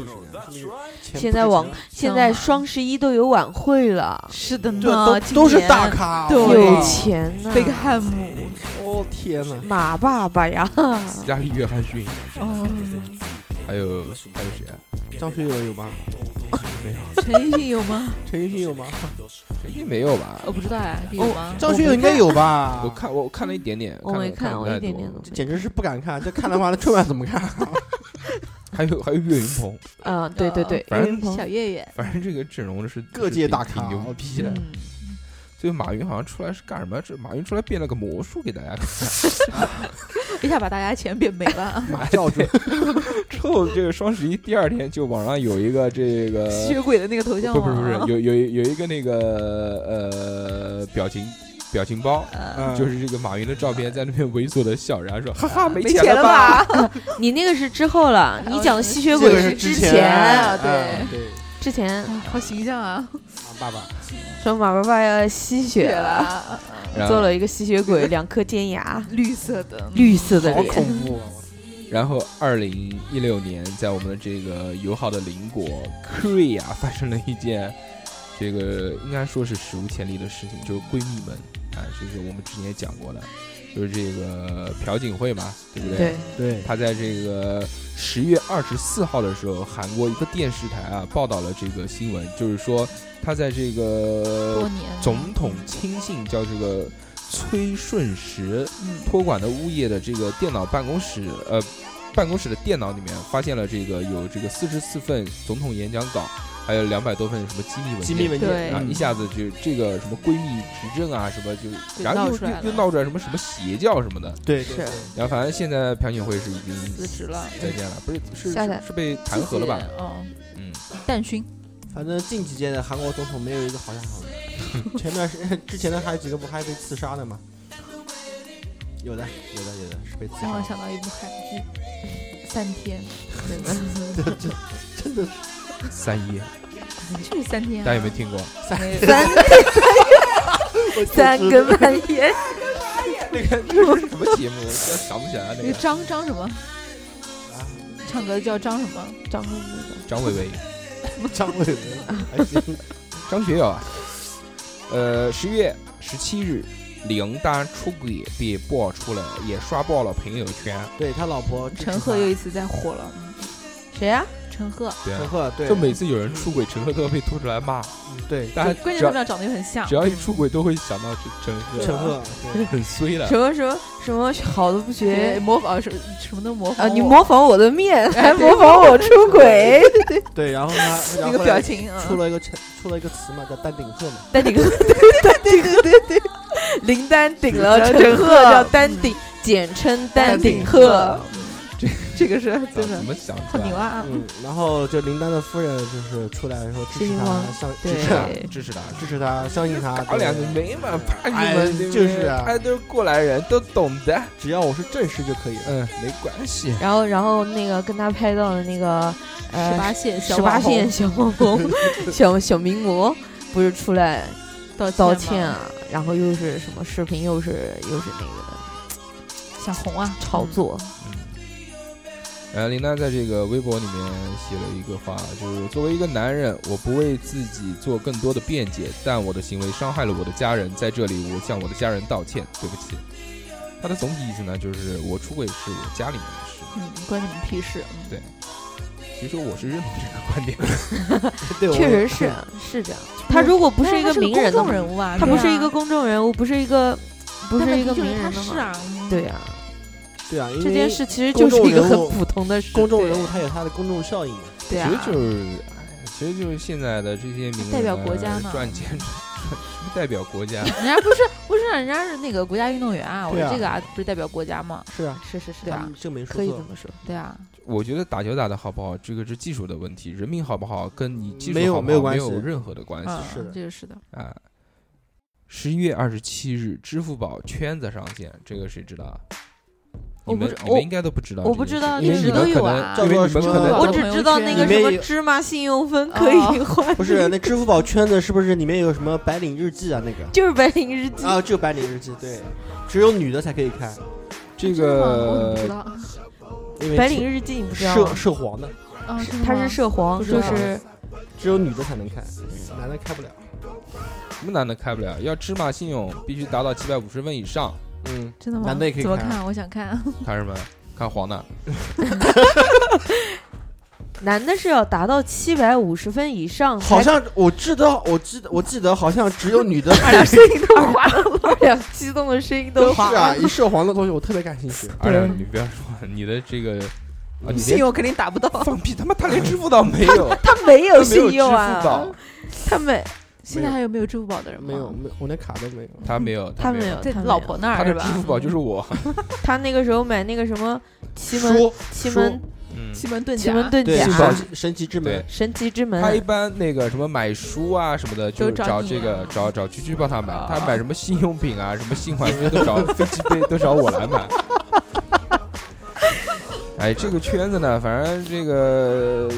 时代现在网现在双十一都有晚会了，是的对呢，都都是大咖，对有钱呢，贝克汉姆，哦天哪！马爸爸呀，斯嘉丽·约翰逊，哦，还有还有谁啊？张学友有吗？没有。陈奕迅有吗？陈奕迅有吗？陈奕迅没有吧？我不知道呀，有吗？张学友应该有吧？我看我我看了一点点，我没看，我一点点都简直是不敢看，这看的话，那春晚怎么看？还有还有岳云鹏，啊，对对对，反正岳云鹏小岳岳，反正这个阵容是各界大咖挺牛逼的。嗯，最后马云好像出来是干什么？这马云出来变了个魔术给大家看。一下把大家钱变没了。马教主，之后这个双十一第二天就网上有一个这个吸血鬼的那个头像不不是不是有有有一个那个呃表情表情包，呃就是这个马云的照片在那边猥琐的笑，然后说哈哈没没钱钱了吧？吧？你那个是之后了，你讲的吸血鬼是之是前前，啊对。哎对，之前。好形象啊！啊爸爸，说马爸爸要吸血了，做了一个吸血鬼，两颗尖牙，绿色的，绿色的脸，好恐怖啊！然后二零一六年，在我们的这个友好的邻国 Korea 发生了一件这个应该说是史无前例的事情，就是闺蜜们啊，就是我们之前也讲过的，就是这个朴槿惠嘛，对不对？对，对，她在这个十月二十四号的时候，韩国一个电视台啊报道了这个新闻，就是说她在这个总统亲信叫这个崔顺实嗯托管的物业的这个电脑办公室，呃，办公室的电脑里面发现了这个有这个四十四份总统演讲稿，还有两百多份什么机密文件。机密文件，对啊，一下子就这个什么闺蜜执政啊，什么就，然后又又又闹出来什么什么邪教什么的，对，是然后反正现在朴槿惠是已经辞职了，再见了，不是是是是被弹劾了吧？嗯，嗯，蛋熏，反正近几届的韩国总统没有一个好下场的。前段时之前的还有几个不还被刺杀的吗？有的，有的，有的是被刺杀让我。想到一部韩剧《三天真的是 三一，》，就是三天啊，大家有没有听过？没有三 三更半夜，那个 那是什么节目？我现在想不起来那那个个。张张什么？啊，唱歌叫张什么？张张伟伟，张伟伟还行。张学友啊。呃，十月十七日，林丹出轨被爆出了，也刷爆了朋友圈。对他老婆陈赫又一次在火了，嗯谁呀？陈赫，陈赫对，就每次有人出轨，陈赫都要被拖出来骂。嗯对。大家关键他们俩长得又很像。只，要一出轨，都会想到陈陈赫，陈赫对很衰的。什。么什么什么好的不学学模仿什什么都模仿啊！你模仿我的面，还模仿我出轨，对，然后他 那个表情，嗯，出了一个陈出了一个词嘛，叫丹顶鹤嘛。丹顶鹤，对对对对，林丹顶了陈赫，叫丹顶，简称丹顶鹤。这个是真怎的么想出好牛？啊！嗯，然后就林丹的夫人就是出来说支持他相对支持他，支持他，支持他，相信他。搞两个对没嘛，怕你哎们就是啊他都是过来人，都懂的。只要我是正室就可以了。嗯，没关系。然后，然后那个跟他拍到的那个呃十八线小十八线小网红小 小名模，不是出来道道歉啊，然后又是什么视频，又是又是那个想红啊，炒作，呃，林丹在这个微博里面写了一个话，就是作为一个男人，我不为自己做更多的辩解，但我的行为伤害了我的家人，在这里我向我的家人道歉，对不起。他的总体意思呢，就是我出轨是我家里面的事。嗯，关你们屁事。嗯对其实我是认同这个观点的。对，确实是是这样。他如果不是一个名人的，公众人物啊，他不是一个公众人物，不是一个不是一个名人的话，他是啊，嗯对啊，因为这件事其实就是一个很普通的事。公众人物他有他的公众效应嘛。对啊，其实就是，哎，其实就是现在的这些名人代表国家嘛赚钱，什 么代表国家？人家不是不是人家是那个国家运动员啊，我这个啊不是代表国家吗？是啊，是是是对啊他们这没说可以这么说。对啊，我觉得打球打得好不好，这个是技术的问题，人品好不好跟你技术没有好不好没没有关系任何的关系嗯，是的这个是的，啊。十一月二十七日，支付宝圈子上线，这个谁知道啊？你我不知我们你们应该都不知道我，不知道你们可能都有啊因为叫做什么你们可能我只知道那个什么芝麻信用分可以哦换，不是那支付宝圈子是不是里面有什么白领日记啊？那个 就是白领日记。啊，就白领日记，对，只有女的才可以看，这真的吗我怎么知个道？因为白领日记你不知道涉？涉黄的，啊，它是涉黄，就是只有女的才能看，男的开不了。什么男的开不了？要芝麻信用必须达到七百五十分以上。嗯，真的吗？男的也可以看怎么看？我想看。看什么？看黄的。男的是要达到七百五十分以上，好像我记得，我记得我记得好像只有女的 二两声音都滑了，二两激动的声音都滑是啊，一涉黄的东西我特别感兴趣。二两，你不要说你的这个，啊，你信用肯定打不到。放屁，他妈他连支付宝没有，他没有他没有信用啊，宝，他没，现在还有没有支付宝的人吗？没有，没有，我连卡都没有。他没有，他没有，在他老婆那儿是吧？他的支付宝就是我。他那个时候买那个什么奇门奇门嗯，奇门遁甲，奇门遁对，甲神神奇之门，神奇之门他，一般那个什么买书啊什么的，就找这个啊找找居居帮他买。啊他买什么新用品啊，什么新玩具都找 飞机杯都找我来买。哎，这个圈子呢，反正这个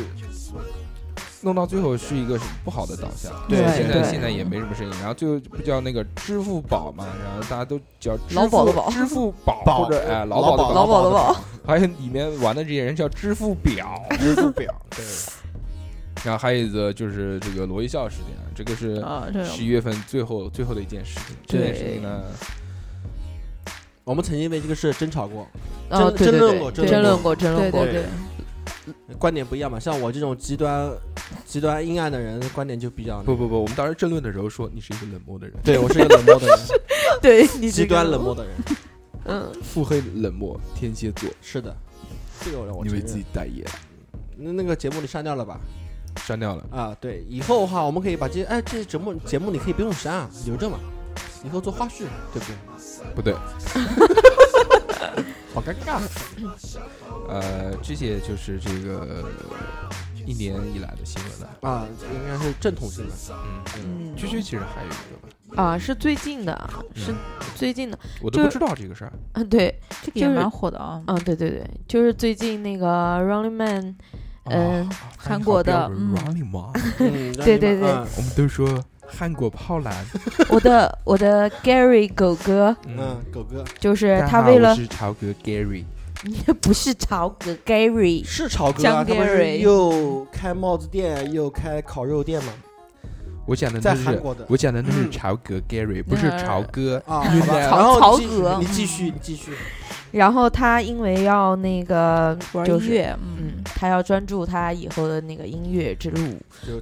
弄到最后是一个不好的导向。对现在现在也没什么声音，然后最后不叫那个支付宝嘛，然后大家都叫支劳保的宝。支付宝宝或者哎劳劳保保的劳保的保，还有里面玩的这些人叫支付表，支付表，对，然后还有一个就是这个罗一笑事件，这个是十一月份最后最后的一件事情。这件事情呢，我们曾经为这个事争吵过，哦，争争论过争争论论过，争论过对对，对，观点不一样嘛。像我这种极端极端阴暗的人，观点就比较不不不，我们当时争论的时候说你是一个冷漠的人，对我是一个冷漠的人，对你极端冷漠，的人。嗯，腹黑冷漠，天蝎座，是的，这个我我你为。自己代言，那那个节目你删掉了吧？删掉了。啊，对，以后的话我们可以把这哎这些节目节目你可以不用删啊，留着嘛，以后做花絮，对不对？不对，好尴尬。呃，这些就是这个一年以来的新闻了。啊，应该是正统新闻。嗯，嗯居居其实还有一个吧，啊，是最近的，是嗯最近的，就我都不知道这个事儿。嗯，对，这个也蛮火的啊。嗯，对对对，就是最近那个 Running Man，嗯哦韩国的对对对。嗯我们都说韩国泡男。我的我的 Gary 狗哥，嗯，狗哥。就是他为了是潮哥 Gary，不是潮哥 Gary，是潮哥啊，江他不是 Gary 又开帽子店又开烤肉店吗？我讲的都是我讲的都是嗯。潮哥 Gary，不是那潮哥。啊，然后曹你继格你继续，你继续。然后他因为要那个就是玩音乐，嗯嗯，他要专注他以后的那个音乐之路，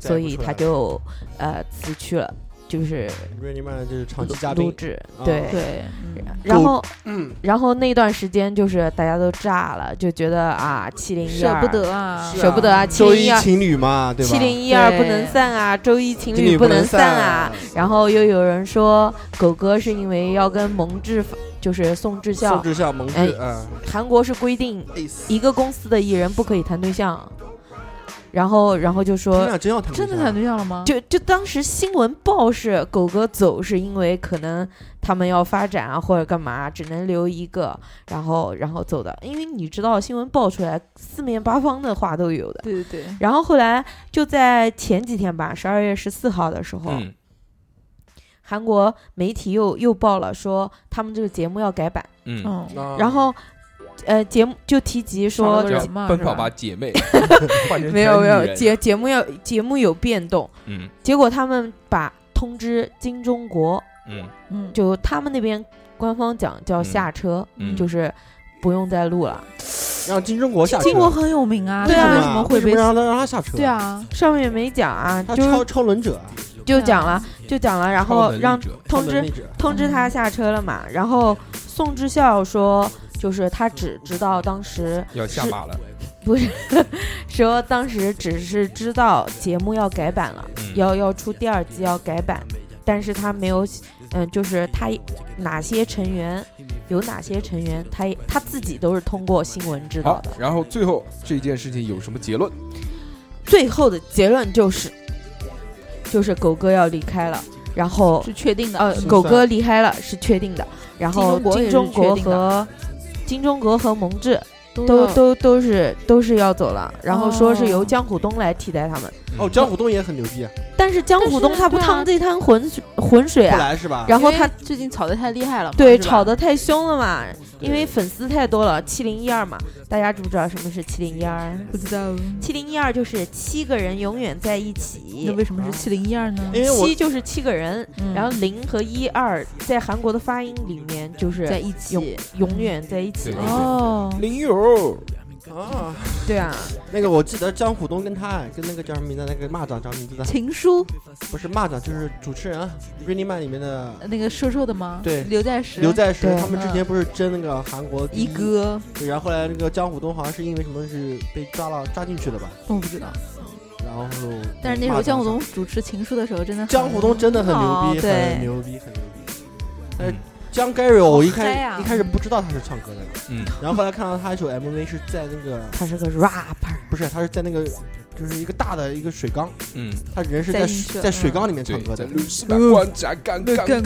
所以他就呃辞去了，就是瑞尼曼就是长期嘉宾，录制，啊对。对，嗯然后，嗯，然后那段时间就是大家都炸了，就觉得啊，七零一二舍不得啊，舍不得啊，七周零一二，一情侣嘛，对吧？七零一二不能散啊，周一情情侣不能散啊啊。。然后又有人说狗哥是因为要跟蒙智，就是宋智孝。宋，智孝、蒙哎韩国是规定一个公司的艺人不可以谈对象，然后然后就说真要谈真的谈对象了吗？就就当时新闻报是狗哥走是因为可能他们要发展啊或者干嘛，只能留一个，然后然后走的，因为你知道新闻爆出来四面八方的话都有的。对对对，然后后来就在前几天吧，十二月十四号的时候，嗯，韩国媒体又又报了说他们这个节目要改版，嗯，然后呃节目就提及说个人嘛，奔跑吧？吧姐妹，换成没有没有女人。节节目要节目有变动，嗯。结果他们把通知金钟国，嗯。嗯，就他们那边官方讲叫嗯。下车，嗯，就是不用再录了。让金钟国下车，金国很有名啊，对啊。他为什么会被什么？让他让他下车？对，啊，上面没讲啊，就超超轮者，就讲了就讲了，然后让通知通知他下车了嘛。然后宋智孝说，就是他只知道当时要下马了，不是说当时只是知道节目要改版了，嗯要要出第二季要改版，但是他没有，嗯、就是他哪些成员有哪些成员，他也他自己都是通过新闻知道的。，然后最后这件事情有什么结论？最后的结论就是，就是狗哥要离开了，然后是确定的。呃，狗哥离开了是确定的，然后金金钟钟国和金钟国和蒙挚都都都都是都是要走了，然后说是由哦江虎东来替代他们，哦，江虎东也很牛逼啊，但是江虎东他不趟这滩浑水浑水啊，是吧？然后他最近炒得太厉害了，对是吧吵得太凶了嘛，因为粉丝太多了，七零一二嘛，大家知不知道什么是七零一二？不知道七零一二就是七个人永远在一起那，为什么是七零一二呢？因为七就是七个人，嗯然后零和一二在韩国的发音里面就是在一永起永远在一起。哦，零友，啊，对啊，那个我记得江虎东跟他跟那个叫什么名字？那个蚂蚱叫什么名字的？情书不是蚂蚱，就是主持人啊《Running Man》里面的那个瘦瘦的吗？对刘在石，刘在石，他们之前不是争那个韩国一哥，对，然后后来那个江虎东好像是因为什么是被抓了抓进去的吧？我不知道。然后但是那时候江虎东主持情书的时候，真的很江虎东真的很牛逼，很，牛逼，很牛逼。但是嗯江 Gary 我一开好嗨啊一开始不知道他是唱歌的，嗯，然后后来看到他一首 MV 是在那个他是个 rapper，不是他是在那个就是一个大的一个水缸，嗯，他人是在在在水缸里面唱，歌的。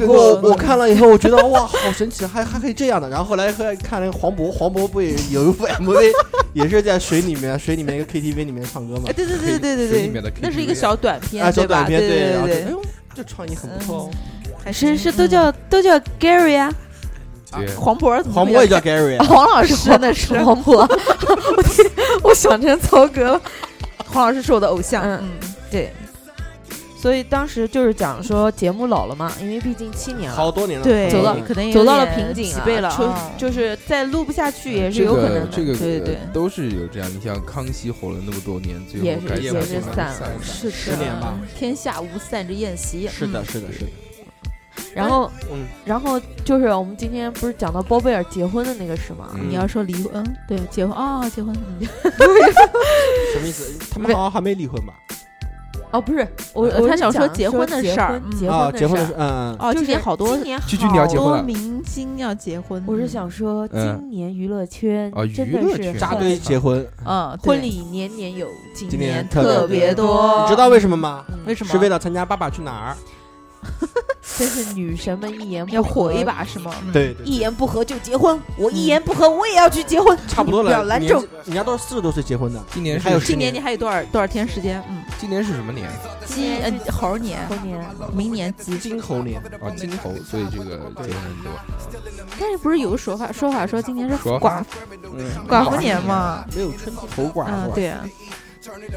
我我看了以后，我觉得哇，好神奇，还还可以这样的。然后后来后来看那个黄渤，黄渤不也有一部 MV，也是在水里面，水里面一个 KTV 里面唱歌嘛。哎，，对对对对对对那是一个小短片，啊，小短片对然后就对。哎呦，这创意很不错哦。还是是嗯都叫都叫 Gary 啊，对。黄渤，黄渤也叫 Gary，啊。黄老师真的是黄渤，我天 我想成曹格。了。黄老师是我的偶像，嗯嗯，对，所以当时就是讲说节目老了嘛，因为毕竟七年了，好多年了，对，走到可能有走到了瓶颈了，疲惫了就是再录不下去也是有可能的。个这个呃对对。都是有这样。你像康熙火了那么多年，最后该也是也是散了是十年吧。天下无散之宴席，是的，嗯。是的，是的，然后，嗯，然后就是我们今天不是讲到包贝尔结婚的那个事吗？嗯。你要说离婚，嗯，对，结婚啊，结婚，嗯什么意思？他们好像还没离婚吧？哦，不是，我呃我他想说结婚的事儿结啊，婚的事儿。嗯，哦，今年好多今年居居你要结婚多明星要结婚，我是想说，嗯。今年娱乐圈啊真娱乐圈的是扎堆结婚，嗯，婚礼年年有，今今年年特特别别多，你知道为什么吗？嗯。为什么？是为了参加《爸爸去哪儿 真是女神们一言不要火一合，把是吗？》。嗯，对对，一言不合就结婚，我一言不合我也要去结婚，差不多不要了。拦住年纪。人家都是四十多岁结婚的，今年是还有今年你还有多少多少天时间？嗯，今年是什么年？鸡呃猴年，猴年，明年鸡。金猴年，啊，金猴，所以这个结婚很多。但是不是有个说法说法说今年是说寡嗯，寡妇年吗？没有春天头寡嗯，对啊，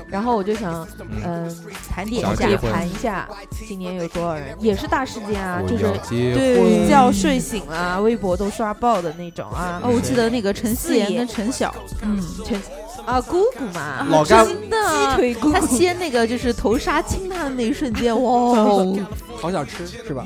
然后我就想，嗯，嗯，盘点一下盘一下今年有多少人，也是大事件啊，就是对一觉睡醒了，微博都刷爆的那种啊哦，我记得那个陈思妍跟陈晓，嗯，陈啊姑姑嘛，老干真鸡的，腿姑姑，他掀那个就是头纱亲他的那一瞬间，哇，哦。好想吃是吧？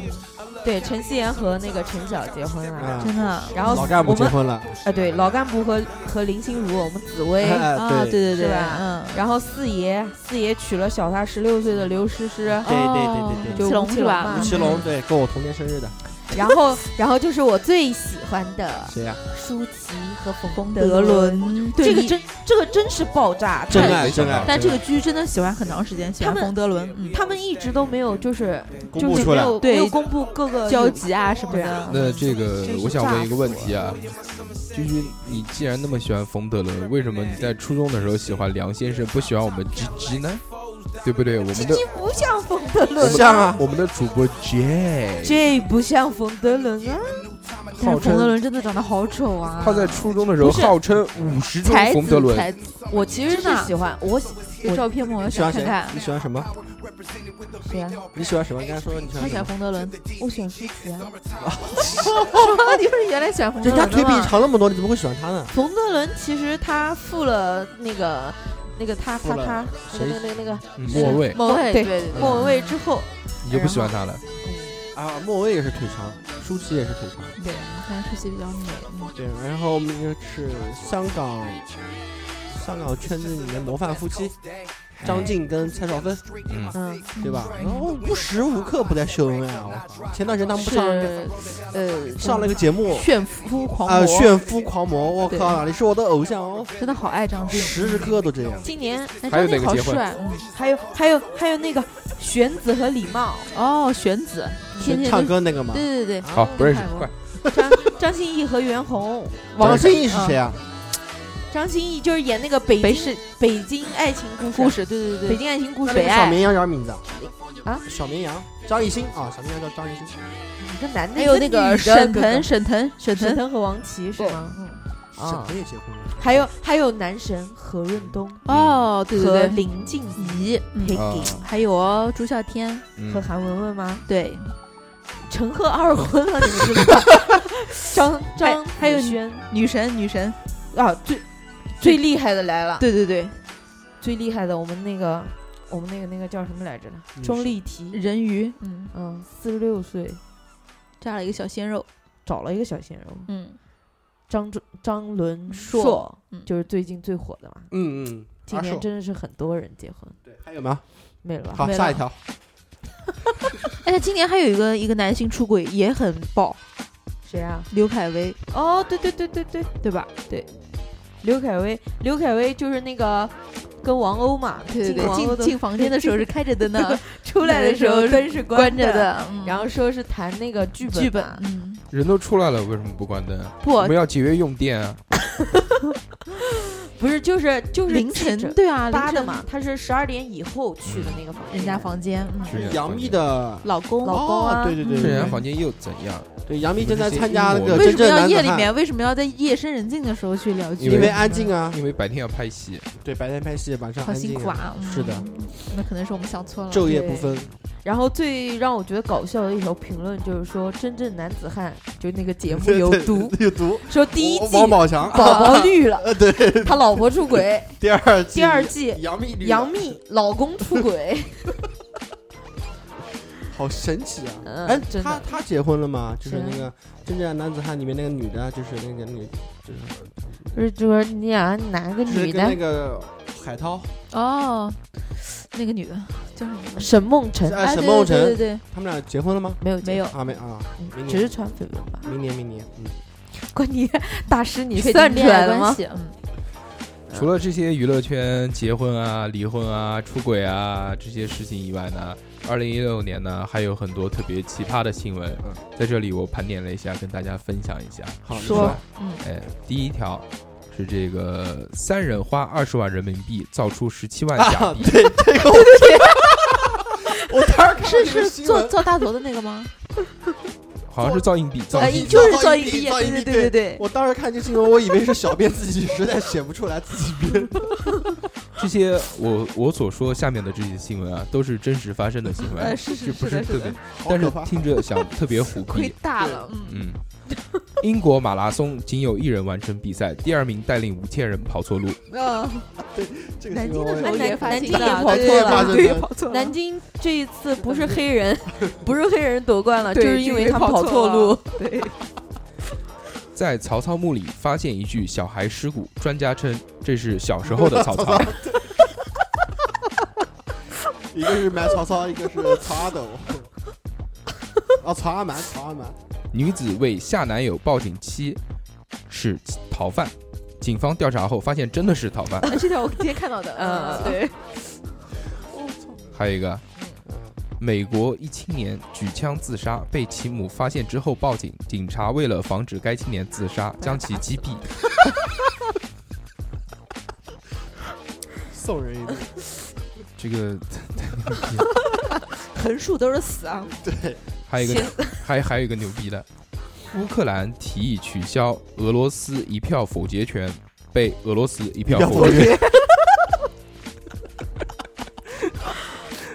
对陈思妍和那个陈晓结婚了，啊，真的然后老干部我们结婚了，啊对老干部和和林心如，我们紫薇。哎啊，对对对，嗯，然后四爷，四爷娶了小他十六岁的刘诗诗，对对对哦对对就吴奇隆是吧？吴奇隆对，跟我同年生日的，然后，然后就是我最喜欢的谁呀？舒淇和冯冯德德伦，这个真这个真是爆炸，真他爱真爱，但这个剧真的喜欢很长时间，喜欢冯德伦，嗯，他们一直都没有就是公布出来，就是没有对没有公布各个交集啊什么的。那这个我想问一个问题啊，就是，你既然那么喜欢冯德伦，为什么你在初中的时候喜欢梁先生，不喜欢我们 G G 呢？对对不对？我们的这不像冯德伦，像啊我们的主播 J J 不像冯德伦啊！但是冯德伦真的长得好丑啊！他在初中的时候号称五十中才冯德伦，子才子，我其实是喜欢我喜有照片吗？我你喜欢谁想看看？。你喜欢什么？谁啊？你喜欢什么？刚才说你喜欢他喜欢欢什么？冯德伦，我喜欢舒淇啊。你不是原来喜欢冯德人家腿比你？长那么多，你怎么会喜欢他呢？冯德伦其实他付了那个那个他他他那谁个那个那个嗯莫文蔚，莫文对对对对莫文蔚之后，你就不喜欢他了？啊，莫文蔚也是腿长，舒淇也是腿长。对，舒淇比较美。嗯对，然后我们应该是香港，香港圈子里面模范夫妻，张晋跟蔡少芬，嗯，嗯，对吧？然后无时无刻不在秀恩爱啊！我靠，前段时间他们不上是呃上了一个节目炫夫狂啊，魔，炫夫狂魔，我靠，你是我的偶像哦，真的好爱张晋，时时刻刻都这样。今年哎还有张晋好哪个结婚帅，嗯，还有还有还有那个玄子和李茂，哦，玄子，天天唱歌那个嘛，对对对，好，不认识，快，张张歆艺和袁弘。王心怡是谁啊？张歆艺就是演那个北北京北京爱情故事，故事，对对对。北，京爱情故事，北爱那小绵羊叫什么名字啊？小绵羊，张艺兴？啊，小绵羊叫张艺兴。一个男的，还有那个沈腾，沈腾，沈腾，沈腾和王琦是吗？嗯。沈啊。腾也结婚了，还有还有男神何润东哦，对对和对，林静怡还有哦，朱孝天，嗯。和韩文文吗？对，陈赫二婚了，你们知道吗？张张还有子萱女神，女神，啊，最最厉害的来了，对对对，最厉害的，我们那个我们那个那个叫什么来着的？钟丽缇，人鱼，嗯，嗯，四十六岁。炸了一个小鲜肉，找了一个小鲜肉，嗯，张张伦硕硕，嗯。就是最近最火的嘛。嗯嗯，今年真的是很多人结婚，对，还有吗？没了吧？好，下一条，而 且，今年还有一个一个男性出轨也很爆，谁啊？刘恺威，哦，对对对对对，对吧？刘恺威，刘恺威就是那个跟王鸥嘛，对对对，进进房间的时候是开着灯的，出来的时候灯是关着着，的，嗯。然后说是谈那个剧本剧本，嗯，人都出来了，为什么不关灯？不我们要节约用电啊！不是就是就是凌晨对啊，凌晨搭的嘛，他是十二点以后去的那个房间，人家房间，嗯，是杨，幂的老公老公啊哦对对对是人家房间又怎样？对，杨幂正在参加为什么要夜里面？为什么要在夜深人静的时候去聊剧？因为安静啊，因为白天要拍戏，对，白天拍戏，晚上好辛苦啊！嗯是的，那可能是我们想错了。昼夜不分。然后最让我觉得搞笑的一条评论就是说，真正男子汉就那个节目有毒，有毒。说第一季王宝强，宝宝绿了，呃，对，他老婆出轨，第二季第二季杨幂杨幂老公出轨，好神奇啊！嗯哎，他他结婚了吗？就是那个《真正的男子汉》里面那个女的，就是那个女，就是不是就是你俩哪个女的那？个海涛，哦，那个女的叫什么？沈梦辰沈梦辰，对对对他们俩结婚了吗？没有没有啊，没啊，嗯明年只是传绯闻吧？明年明年，嗯，关你大师，你算出恋爱来了吗？关系？嗯，除了这些娱乐圈结婚啊、离婚啊、出轨啊这些事情以外呢，二零一六年呢还有很多特别奇葩的新闻嗯，在这里我盘点了一下，跟大家分享一下。好，说嗯，哎，第一条是这个三人花二十万人民币造出十七万假啊，币，对这个我 我当时看是这个是新闻做做大头的那个吗？好像是造硬币，造哎，硬币。就是造硬币造硬币，对对对对对。我当时看这新闻，我以为是小编自己实在写不出来自己编。这些我我所说下面的这些新闻啊，都是真实发生的新闻，呃是是这不是的是的特别，但是听着想特别虎亏逼。大了，嗯，嗯，英国马拉松仅有一人完成比赛，第二名带领五千人跑错路。啊，这个南京的时候新闻我也南京也跑错了对跑错了南京这一次不是黑人，不是黑人夺冠了，就对是因为他们跑错错路。对，在曹操墓里发现一具小孩尸骨，专家称这是小时候的曹操。一个是埋曹操，一个是曹阿斗。哦，曹阿瞒，曹阿瞒。女子为下男友报警妻是逃犯，警方调查后发现真的是逃犯。这条我今天看到的，嗯 嗯，对，还有一个，美国一青年举枪自杀，被其母发现之后报警，警察为了防止该青年自杀，将其击毙。送人一个。这个 横竖都是死啊！对还有一个还还有一个牛逼的，乌克兰提议取消俄罗斯一票否决权，被俄罗斯一票否决。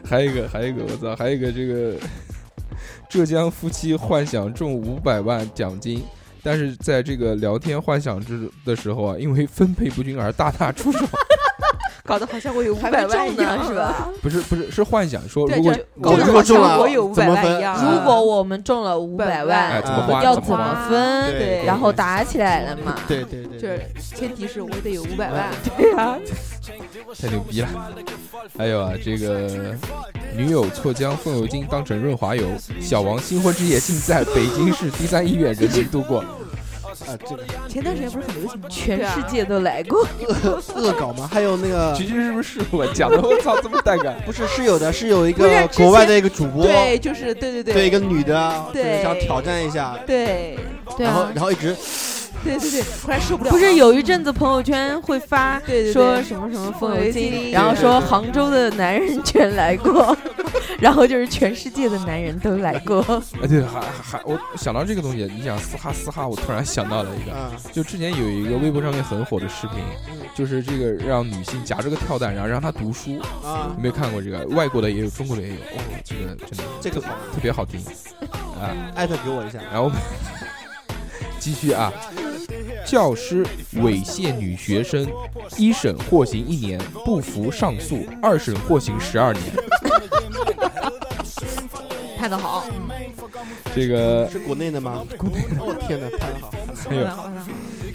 还有一个，还有一个，我操，还有一个这个浙江夫妻幻想中五百万奖金，但是在这个聊天幻想之的时候啊，因为分配不均而大打出手。搞得好像我有五百万一样，是？吧？不是不是是幻想说，如果搞如果中了我有五百万一样。如果我们中了五百哎万，怎么花要怎怎么分？对然后打起来了嘛？对对对，就是前提是我得有五百万。对啊，太牛逼了！还有啊，这个女友错将风油精当成润滑油，小王新婚之夜竟在北京市第三医院人间度过。啊，这个前段时间不是很流行吗？全世界都来过。恶搞吗，还有那个 菊菊是不是是我讲的？我操，这么带感！不是是有的，是有一个国外的一个主播，对，就是对对对对一个女的，就是对想挑战一下，对对然后啊，然后一直对对对，突然受不了了。不是有一阵子朋友圈会发对对对说什么什么风油精，然后说杭州的男人全来过，然后就是全世界的男人都来过。哎，对，还还我想到这个东西，你讲嘶哈嘶哈，我突然想到了一个，啊，就之前有一个微博上面很火的视频，就是这个让女性夹着个跳蛋，然后让她读书。啊你，没有看过这个？外国的也有，中国的也有。哦，这个真的这个好，特别好听啊！艾特给我一下，然后继续啊，教师猥亵女学生，一审获刑一年，不服上诉，二审获刑十二年。拍的好，这个是国内的吗？国内的，哦天哪，拍的好，还有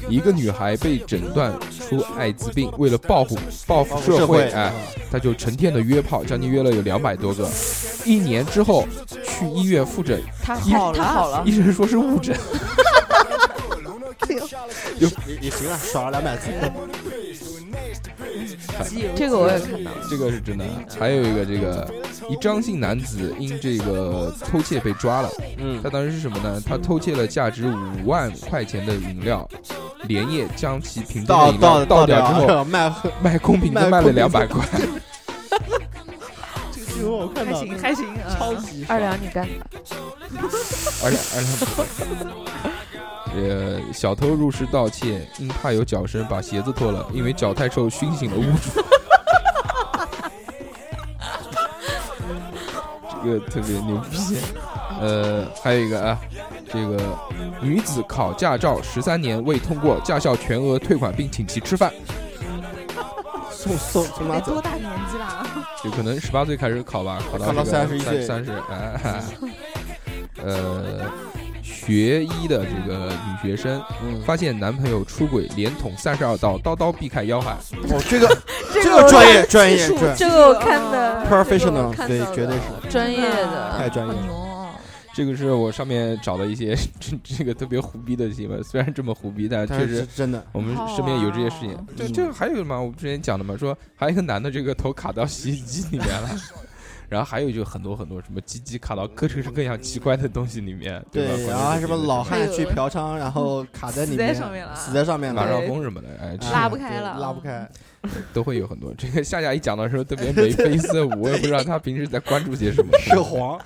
一个女孩被诊断出艾滋病，为了报复报复社社会，哎，她就成天的约炮，将近约了有两百多个。一年之后去医院复诊，他好他好了医，生说是误诊。也也行了，少了两百字，这个我也看到了。这个是真的。还有一个，这个一张姓男子因这个偷窃被抓了。嗯他当时是什么呢？他偷窃了价值五万块钱的饮料，连夜将其瓶中的倒饮料倒倒掉之后，卖，卖空瓶子卖卖了两百块。这个新闻我看还，行还行，啊超级二两你干的，而且而且，呃，小偷入室盗窃，因怕有脚声，把鞋子脱了，因为脚太臭，熏醒了屋主。这个特别牛逼。呃，还有一个啊，这个女子考驾照十三年未通过，驾校全额退款并请其吃饭，送送送多，大年纪了？有可能十八岁开始考吧，考到考到这个31岁三十，哎，呃，学医的这个女学生嗯，发现男朋友出轨，连捅三十二刀，刀刀避开要害。哦，这个 这这个专业专业专这个我看的 professional，对绝对是专业的。太专业了。好牛哦！这个是我上面找的一些 这这个特别胡逼的新闻，虽然这么胡逼，但确实真的，我们身边有这些事情。这嗯这还有什么？我之前讲的嘛，说还有一个男的这个头卡到洗衣机里面了。然后还有就很多很多什么鸡鸡卡到各式各样奇怪的东西里面，吧？对，关于然后什么老汉去嫖娼，然后卡在里面死在面，上面了死在上面马了，上风什么的，哎，拉不开了拉不开。都会有很多。这个夏夏一讲的时候特别眉飞色舞，我也不知道他平时在关注些什么。涉黄，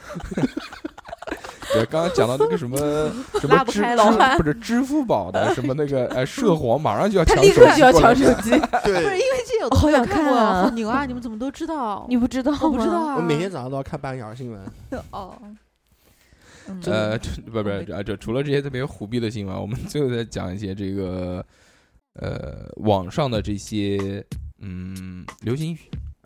对，刚刚讲到那个什么 什么拉不支开了支不是支付宝的什么那个哎 涉黄，马上就要抢手立刻就要抢手机，不是对，因为这有我好想看啊好牛啊！你们怎么都知道？你不知道吗？我不知道啊，我每天早上都要看半个小时新闻。哦。嗯呃，这不不是啊，这除了这些特别虎逼的新闻，我们最后再讲一些这个呃网上的这些嗯流行语，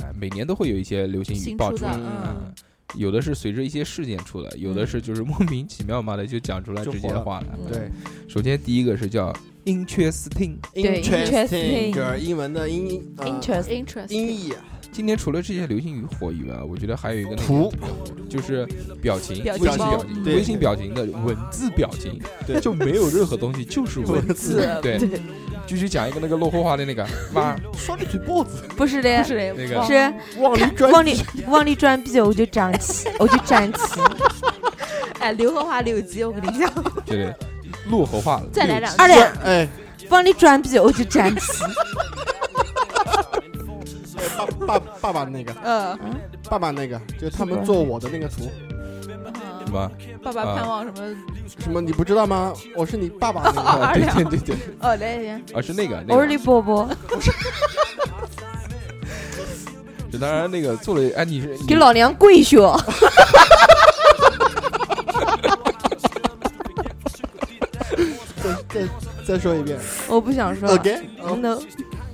哎，每年都会有一些流行语爆出来，嗯嗯，有的是随着一些事件出来，有的是就是莫名其妙嘛的就讲出来这些话了对。首先第一个是叫 interesting，对，interesting，interesting 就是英文的音呃 interest 音 interest 译，今天除了这些流行语火以外，我觉得还有一个那个图就是表情，表情包。微信表情，对。微信表情的文字表情，对。就没有任何东西，就是文字。对，继续讲一个那个落后话的那个。妈，双你嘴包子，不是的不，是。那个。是。往里转往里往里转笔，我就长齐，我就站齐。哎，刘德华六级，我跟你讲，对对，落后话了。再来两句二两。哎，往里转笔，我就站齐。爸爸爸爸那个，嗯，爸爸那个，就他们做我的那个图，什么？爸爸盼望什么？什么你不知道吗？我是你爸爸 对对对对，哦，来来，啊是那个我是个，李伯伯，这当然那个做了，哎你是给老娘跪下！再再再说一遍我不想说了。，OK，No，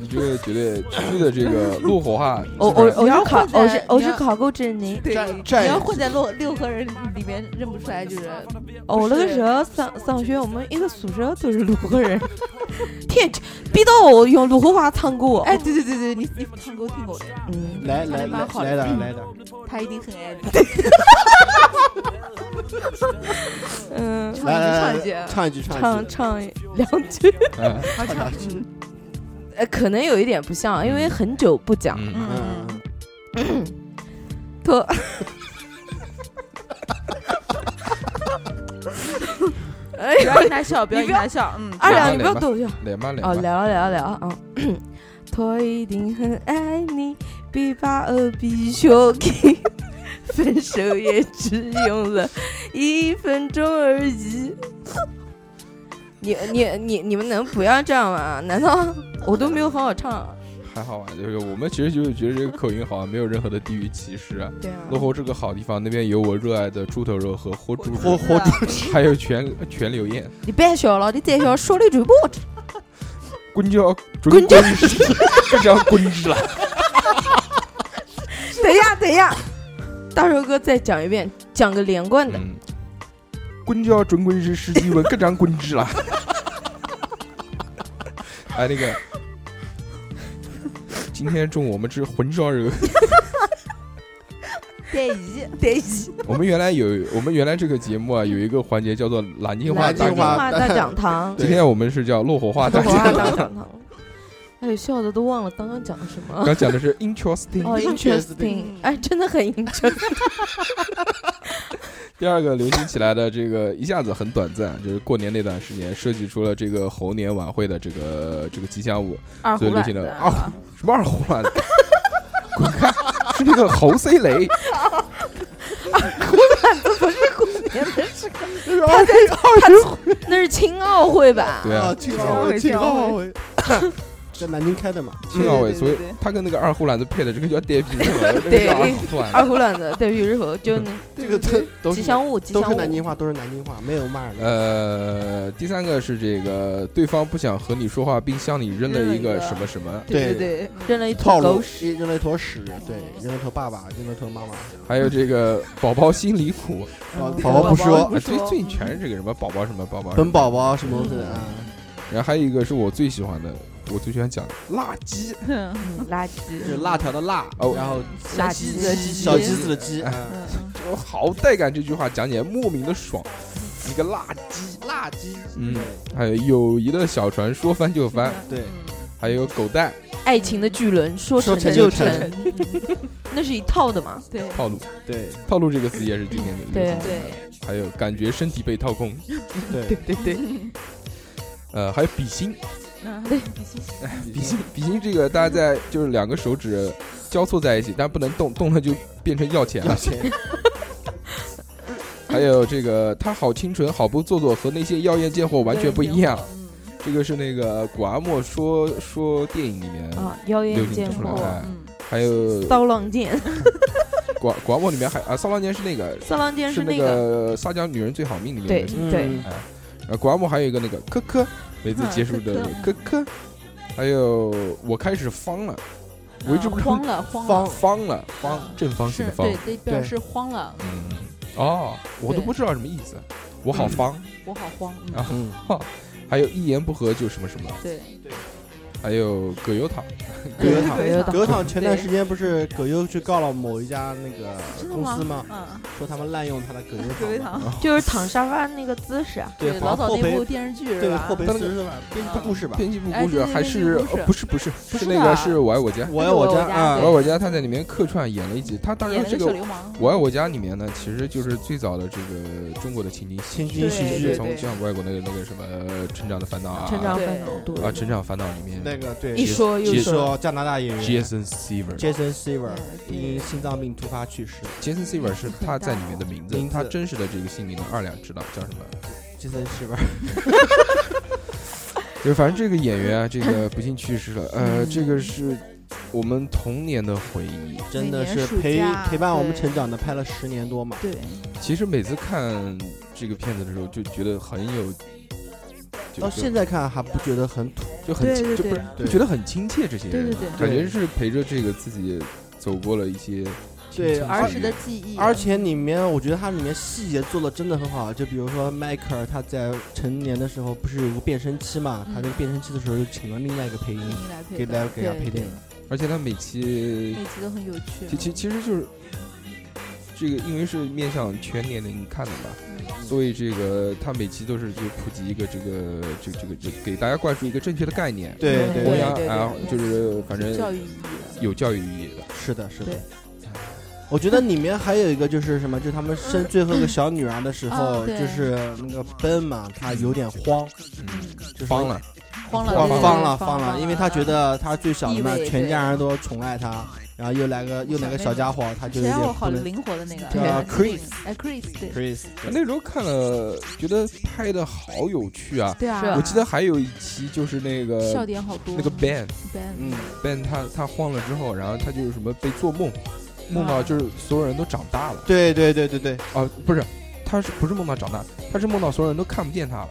你这个绝对区区的这个陆火话，我我我是考我是我是考过真的。对，站你站要混在六六合人里面认不出来，就是哦，我那个时候上上学，我们一个宿舍都是鲁河人，天，逼到我用鲁河话唱歌。哎，，对对对对，你你唱歌听过的，嗯，来来来蛮好的来点来点，他一定很爱你。嗯，唱一句，唱一句，唱一句唱唱一句，唱两句，呃，可能有一点不像，因为很久不讲。嗯，嗯，嗯，托，哎不要因他笑，不要你不要因他笑。嗯，二两，你不要逗笑。哦，来嘛来嘛，聊了聊了聊啊。他一定很爱你，比巴尔比丘给。分手也只用了一分钟而已。你你你你们能不要这样吗？难道 我都没有好好唱？还好啊，就是我们其实就是觉得这个口音好像没有任何的地域歧视啊。对啊，落后是个好地方，那边有我热爱的猪头肉和活猪肉，活活猪还有全全柳燕。你别笑了，你再笑说你嘴巴子。滚叫滚叫这叫滚子了。等一下，等一下，大寿哥再讲一遍，讲个连贯的。嗯，滚叫准滚是十几文，各张滚子了。哎，那个，今天中午我们吃红烧肉。得意，得意，我们原来有，我们原来这个节目啊，有一个环节叫做南京话大讲。话大讲堂，今天我们是叫落火话大讲。堂。哎，笑的都忘了刚刚讲的什么了。刚讲的是 interesting。哦 Interesting，interesting，哎，真的很 interesting。第二个流行起来的这个一下子很短暂，就是过年那段时间设计出了这个猴年晚会的这个这个吉祥物，最流行的子二胡 什么二胡乱子，滚开！是那个猴 C 雷，不是过年的事，他在他那是青奥会吧？啊，对啊，青奥会，青奥会，在南京开的嘛，青奥会，所以他跟那个二胡篮子配的这个叫带皮对二胡篮子。二胡乱子，对，于日后就那这个都都是吉祥物，吉都祥物。是南京话，都是南京话，没有骂人。的。呃，第三个是这个对方不想和你说话，并向你扔了一个什么什么，对对对，扔了一坨狗屎，扔了一坨屎，对，扔了一坨爸爸，扔了一坨妈妈。还有这个宝宝心里苦，宝嗯宝宝不说。啊，最最近全是这个什么？宝宝什么？宝宝什么？本宝宝什么东西的啊？然后还有一个是我最喜欢的，我最喜欢讲的辣鸡，嗯嗯垃就是，辣条的辣，哦。然后垃鸡圾的鸡鸡小鸡子的鸡，哎嗯。嗯，好带感，这句话讲起来莫名的爽。一个辣鸡，辣鸡，嗯，还有友谊的小船说翻就翻，对，还有狗蛋。爱情的巨轮说说成就成就成成，那是一套的嘛？对。套路，对。套路这个词也是今天的。对对，还有感觉身体被掏空，对。对对，呃，还有比心，嗯对 比心，比心比心这个大家在就是两个手指交错在一起，但不能动，动了就变成要钱了。还有这个他好清纯，好不做作，和那些妖艳贱货完全不一样。嗯。这个是那个古阿莫说说电影里面啊，妖艳贱货，行出来的，嗯，还有骚浪贱，古古阿莫里面还啊，骚浪贱是那个骚浪贱是那那个，撒娇女人最好命里面对的对。对古阿莫还有一个那个科科，每次嗯结束的科科科，还有我开始方了，我一直不知道慌了，慌方了，方了方正方形的方。对，，对，表示慌了，嗯，哦，我都不知道什么意思，我好方，我好慌，嗯，还有一言不合就什么什么，对。对，还有葛优躺，葛优躺。葛优躺。葛优躺前段时间不是葛优去告了某一家那个公司吗？嗯，说他们滥用他的葛优葛优躺。就是躺沙发那个姿势啊，对，老早后那部电视剧是吧？对后？赔但那个四十万，编辑部故事吧？编辑部故事还是不是不是不是那个是我爱我家，我爱我家。家啊我爱，我家他在里面客串演了一集，他当然这个我爱我家里面呢，其实就是最早的这个中国的情景情景喜剧对对从像外国那个那个什么呃成长的烦恼啊，成长烦恼多啊，成长烦恼里面对那个对，一说又说，加拿大演员 Jason Seaver。Jason Seaver 因心脏病突发去世。Jason Seaver 是他在里面的名字他真实的这个姓名的，二两知道叫什么？Jason Seaver 就是反正这个演员啊，这个不幸去世了。呃，嗯这个是我们童年的回忆。真的是陪陪伴我们成长的，拍了十年多嘛。对，其实每次看这个片子的时候，就觉得很有，到现在看还不觉得很土，就很亲就不是就觉得很亲切。这些人对对对感觉是陪着这个自己走过了一些对青春儿时的记忆，而且里面我觉得它里面细节做的真的很好，就比如说迈克尔他在成年的时候不是有个变声期嘛，他那个变声期的时候就请了另外一个配音，你来配的给大家给他配电影。而且他每期每期都很有趣。其其其实就是这个，因为是面向全年龄看的嘛，嗯所以这个他每期都是就普及一个这个这个这个这个给大家灌输一个正确的概念，对对弘扬对对啊，就是反正教育意义，有教育意义的。是的，是的。我觉得里面还有一个就是什么，就是他们生最后一个小女儿的时候，就是那个奔嘛，他有点慌，嗯，就是慌了，慌了，慌了，慌了，因为他觉得他最小的嘛全家人都宠爱他，然后又来个又来个小家伙，他就有谁让我好点不能。灵活的那个对对 Chris 哎，Chris，对 Chris，那时候看了，觉得拍的好有趣啊！对啊，我记得还有一期就是那个笑个点好多，那个 Ben，Ben，嗯，Ben 他他慌了之后，然后他就是什么被做梦，梦到就是所有人都长大了对对对对对，啊，不是，他是不是梦到长大？他是梦到所有人都看不见他了。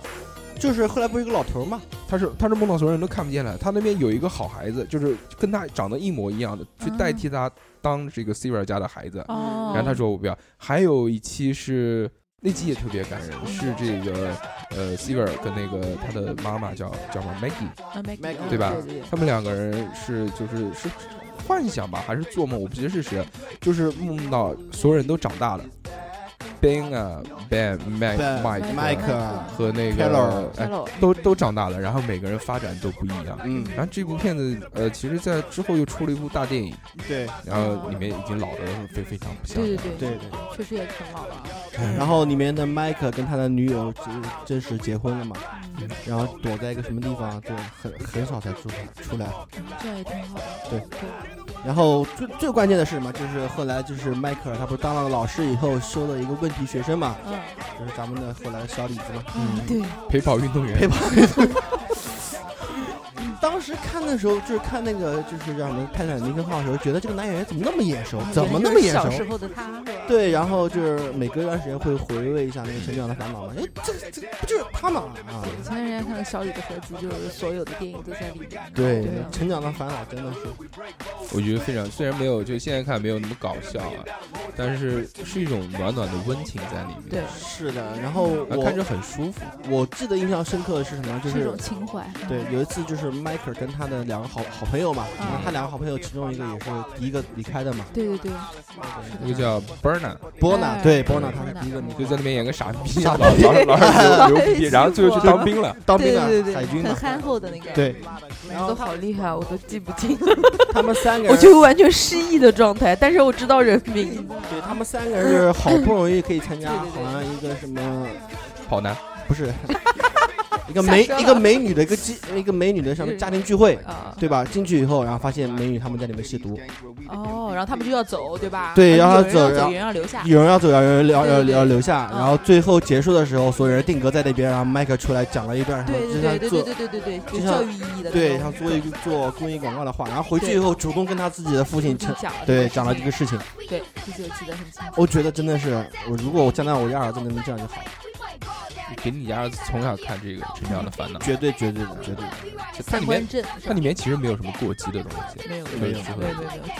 就是后来不是有个老头嘛，他是他是梦到所有人都看不见了，他那边有一个好孩子，就是跟他长得一模一样的，去代替他当这个 Sivir 家的孩子。哦，然后他说我不要。还有一期是那集也特别感人，是这个呃 Sivir 跟那个他的妈妈叫叫什么 Maggie，对吧？他们两个人是就是是幻想吧，还是做梦？我不记得是谁了，就是梦到所有人都长大了。Ben 啊，Ben、Mike、Mike 和那 Taylor 个都都长大了，然后每个人发展都不一样。嗯，然后这部片子，呃，其实在之后又出了一部大电影，对然后里面已经老的非非常不像了。对对对对对。确实也挺老了，嗯 然后里面的 Mike 跟他的女友真真实结婚了嘛，嗯然后躲在一个什么地方，就很很少才出出来。这样也挺好的，对对，然后最最关键的是什么？就是后来就是迈克尔他不是当了老师以后收了一个问题学生嘛，嗯就是咱们的后来的小李子嘛。嗯，对，陪跑运动员陪跑当时看的时候，就是看那个就是让我们泰坦尼克号的时候，觉得这个男演员怎么那么眼熟？怎么那么眼小时熟？候的他，是吧对，然后就是每隔一段时间会回味一下那个《成长的烦恼》嘛，哎，这这不就是他嘛啊？以前人家看到小李的合集，就是所有的电影都在里面，对，对啊成长的烦恼》真的是，我觉得非常，虽然没有就现在看没有那么搞笑啊，但是是一种暖暖的温情在里面，对，是的。然后我啊看着很舒服。我记得印象深刻的是什么？就是一种情怀，对，有一次就是迈克尔跟他的两个好好朋友嘛，嗯。他两个好朋友其中一个也是第一个离开的嘛，对对对，那个叫 Berna，波娜，哎对，波娜对他是第一个离就在那边演个傻逼，傻老逼老老是牛 牛逼，然后最后去当兵了。当兵了对对对对，海军嘛很，憨厚的那个，对，然后都好厉害，我都记不清，他们三个我，就完全失忆的状态，但是我知道人名。对他们三个人是好不容易可以参加，好像一个什么，跑男，不是。一个美一个美女的一个机一个美女的什么家庭聚会，啊，对吧？进去以后，然后发现美女他们在里面吸毒，哦，然后他们就要走，对吧？对然后走然后有人要留下，有人要走，有人要要要留下，嗯。然后最后结束的时候，所有人定格在那边，然后麦克出来讲了一段，对对就像做对对对对对有教育意义的，对，像做一个做公益广告的话，然后回去以后主动跟他自己的父亲承讲对讲了这这个事情，对，这就记得很清楚。我觉得真的是我如果我将来我家儿子能这样就好了，给你家儿子从小看这个《成长的烦恼》，绝对绝对的绝对的。它里面它里面其实没有什么过激的东西。没有没有没有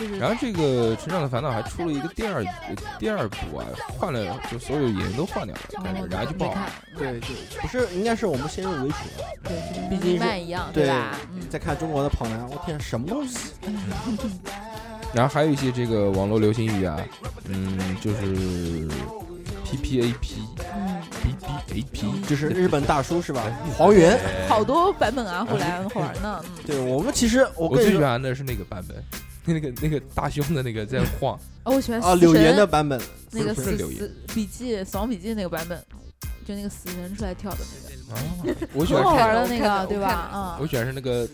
没有然后这个《成长的烦恼》还出了一个第二呃第二部啊，换了就所有演员都换掉了，感觉哦然后就不好看。对对，不是，应该是我们先入为主的。对，毕竟是慢一样，对吧？嗯，再看中国的跑男，我天，什么东西？然后还有一些这个网络流行语啊，嗯，就是 P P A P 嗯，B B A P，就是日本大叔是吧？黄猿。好多版本啊，后来很好玩呢。嗯，对我们其实我我最喜欢的是那个版本，那个那个大胸的那个在晃，哦，我喜欢啊，死柳岩的版本，那个死不是柳岩。死笔记、死亡笔记那个版本，就那个死人出来跳的那个，哦，我喜欢好玩的那个，对吧？啊。我，喜欢是那个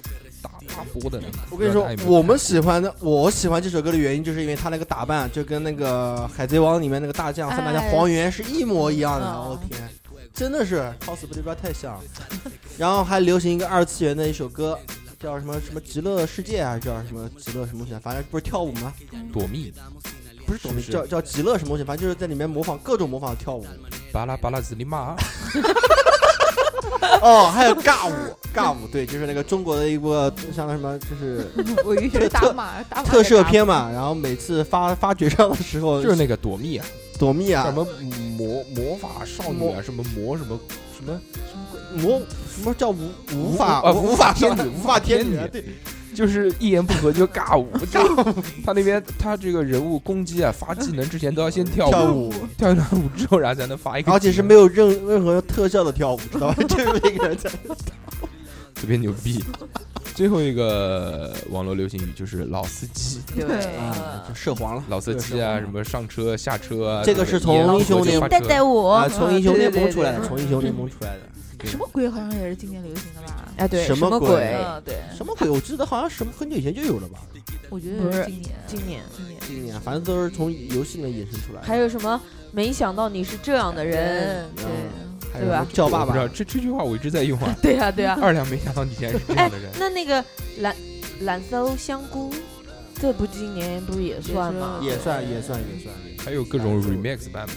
播的那个。我跟你说我们喜欢的，我喜欢这首歌的原因，就是因为他那个打扮就跟那个《海贼王》里面那个大将三大将哎黄猿是一模一样的。嗯我天，真的是 cosplay 太像。然后还流行一个二次元的一首歌，叫什么什么极乐世界啊，叫什么极乐什么东西啊，反正不是跳舞吗？躲蜜，不是懂是是叫叫极乐什么东西，反正就是在里面模仿各种模仿跳舞。巴拉巴拉子里马，哦，还有尬舞，尬舞，对，就是那个中国的一部像那什么，就是 我以为是打马打特摄片嘛。然后每次发发绝招的时候，就是那个躲蜜啊，躲蜜啊什，么魔魔法少女啊，什么魔什么什么，魔什么叫无无法啊无法天女无无法法天女对，就是一言不合就尬舞，就他那边他这个人物攻击啊发技能之前都要先跳跳舞，跳一段舞之后，然后才能发一个，而且是没有任任何特效的跳舞，知道吧？就是每个人在特别牛逼。最后一个网络流行语就是老司机，对啊，就涉黄了。老司机啊，什么上车下车啊，这个是从英雄联盟带带我啊，从英雄联盟出来的，从英雄联盟出来的。对什么鬼好像也是今年流行的吧？哎对什么鬼对，什么鬼？我记得好像什么很久以前就有了吧？我觉得不是今年今年今年今年反正都是从游戏里面衍生出来的。还有什么？没想到你是这样的人，对。对吧叫爸爸这这句话我一直在用啊。对啊对啊。二两没想到你竟然是这哎样的人，，那那个蓝蓝搜香菇，这不今年不是也算吗？也算也算也算。还有各种 remix 版本。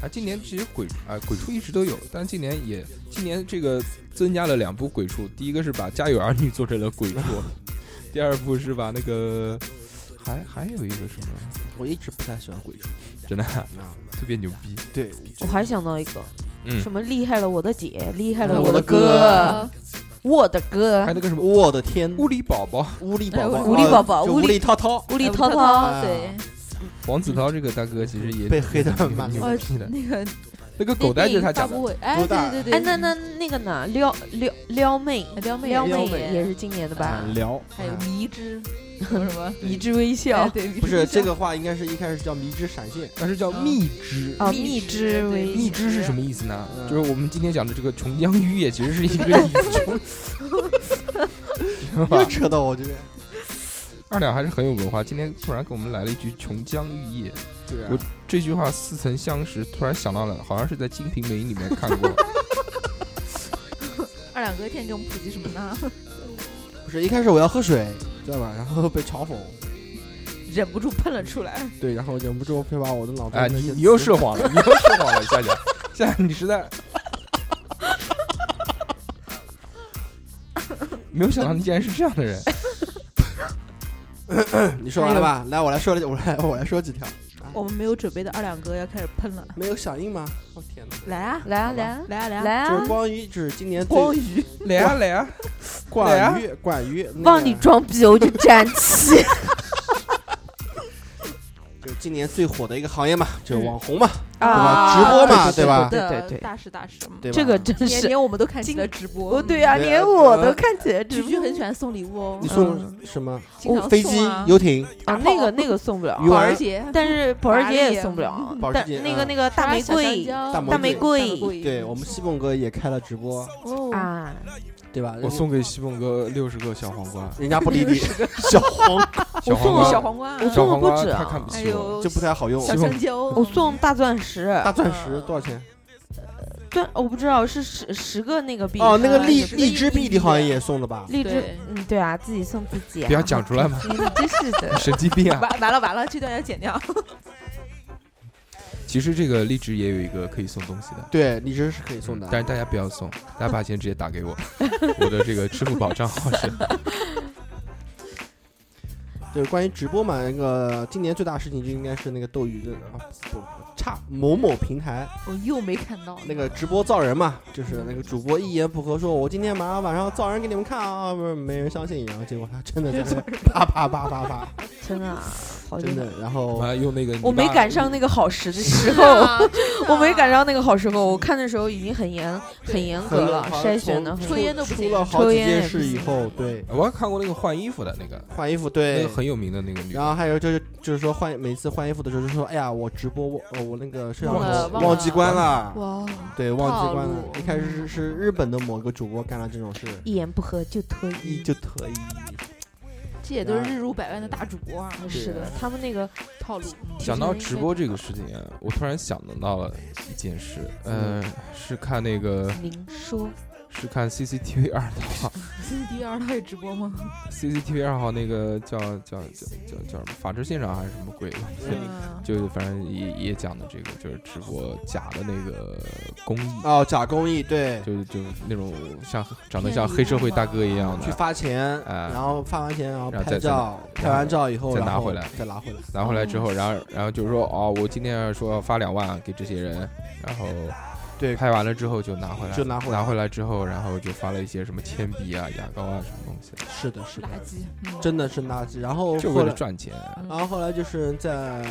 嗯，啊，今年其实鬼啊鬼畜一直都有，但今年也今年这个增加了两部鬼畜，第一个是把《家有儿女》做成了鬼畜，第二部是把那个还还有一个什么，我一直不太喜欢鬼畜真的。特别牛逼，对，我还想到一个，嗯，什么厉害了我的姐，厉害了嗯我的哥哥，我的哥还有，那个什么我的天，乌里宝宝，乌力宝宝，哎乌力宝宝乌乌力力涛涛，乌力涛涛对，黄子韬这个大哥其实也被黑得很蛮牛哦逼的，那个那个狗带就是他讲的，发布会，哎，对对对，哎，那那那个呢？撩撩撩妹，撩妹撩妹也是今年的吧啊？聊，还有啊迷之 什么 迷之微哎笑，对，不是这个话，应该是一开始叫迷之闪现，但是叫蜜汁。啊，蜜蜜汁之微蜜汁是什么意思呢？嗯就是我们今天讲的这个琼浆玉液，其实是一个意思。又扯到我这边。二两还是很有文化，今天突然给我们来了一句琼浆玉液，对啊我这句话似曾相识，突然想到了，好像是在《金瓶梅》里面看过。二两哥天给我们普及什么呢？不是一开始我要喝水，知道吧？然后被嘲讽，忍不住喷了出来。对，然后忍不住会把我的脑袋哎，你你又词说谎了，你又涉谎了，夏夏，夏夏，你实在没有想到你竟然是这样的人。你说完了吧？来，我来说了，我来我来说几条。我们没有准备的二两哥要开始喷了，没有响应吗？我天哪！来啊来啊来啊来啊来啊！来啊就是！光鱼就是今年最光鱼，来啊 来啊！关于关于那往个里装逼我就站起。就今年最火的一个行业嘛，就是网红嘛，啊直播嘛，对对吧？对对对大事大事。对？这个真是，年年我们都看起了直播，哦，对呀，连我都看起来直居播居很喜欢送礼物哦。你，送嗯。什么？飞机游艇、啊，那个那个送不了，保时捷，但是保时捷也送不了。保，时但捷嗯。那个那个大玫瑰。大大玫瑰。瑰。对我们西蹦哥也开了直播，哦，啊，对吧？我送给西凤哥六十个小黄瓜，人家不理你，小黄 小黄瓜，小黄瓜，我送的不止啊他看不起我。有就不太好用。小香蕉，我送大钻石，大钻石多少钱？钻我不知道是十十个那个币哦，那个啊荔是荔枝币荔枝你好像也送了吧？荔枝，嗯，对啊，自己送自己啊，不要讲出来嘛 你真是的，神经病啊！完完了完了，这段要剪掉。其实这个荔枝也有一个可以送东西的，对，荔枝是可以送的。但是大家不要送，大家把钱直接打给我，我的这个支付宝账号是。就是关于直播嘛，那个今年最大的事情就应该是那个斗鱼的啊，不不差某某平台。我又没看到那个直播造人嘛，就是那个主播一言不合说，我今天马上晚上造人给你们看啊，不是没人相信，然后结果他真的在那 啪啪啪啪啪，真的啊好真的，然后完了用那个我没赶上那个好时的时候，我没赶上那个好时候。我看的时候已经很严、很严格了，筛选的从抽烟都不行出了好几抽烟也件事以后，对我还看过那个换衣服的那个，换衣服，那对个，很有名的那个女的，然后还有就是就是说换每次换衣服的时候就说，哎呀，我直播我呃我那个摄像头忘记关了，哇，对，忘记关了一开始是是日本的某个主播干了这种事，一言不合就脱一衣。就特意这些都是日入百万的大主播啊，是的，他们那个套路。讲到直播这个事情啊，我突然想到了一件事，呃，是看那个您说是看 CCTV 二套 CCTV 二套也直播吗？，CCTV 二号那个叫叫叫叫叫什么法制现场还是什么鬼的，嗯，就反正也也讲的这个就是直播假的那个公益，哦，假公益对，就就那种像长得像黑社会大哥一样的去，发钱，哎然后发完钱，然后再拍照，再拍完照以后再拿回来再拿回来。拿回来之后，然后然后就是说哦，我今天说要发两万给这些人，然后对，拍完了之后就拿回来，就拿回来拿回来之后，然后就发了一些什么铅笔啊、牙膏啊什么东西，是的，是的垃，圾，嗯真的是垃圾。然后就为了，赚钱。然后后来就是在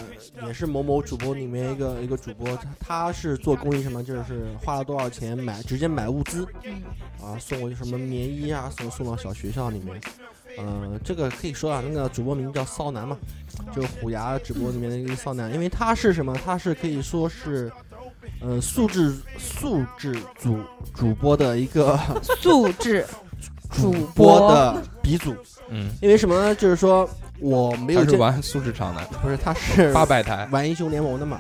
也是某某主播里面一个一个主播，他他是做公益什么，就是花了多少钱买直接买物资嗯啊，送过去什么棉衣啊，送送到小学校里面。呃，这个可以说啊，那个主播名叫骚男嘛，就是虎牙直播里面的一个骚男，因为他是什么？他是可以说是，呃，素质素质主主播的一个 素质主播播的鼻祖，嗯，因为什么呢？就是说我没有，他是玩素质场的不是他是 八百台玩英雄联盟的嘛，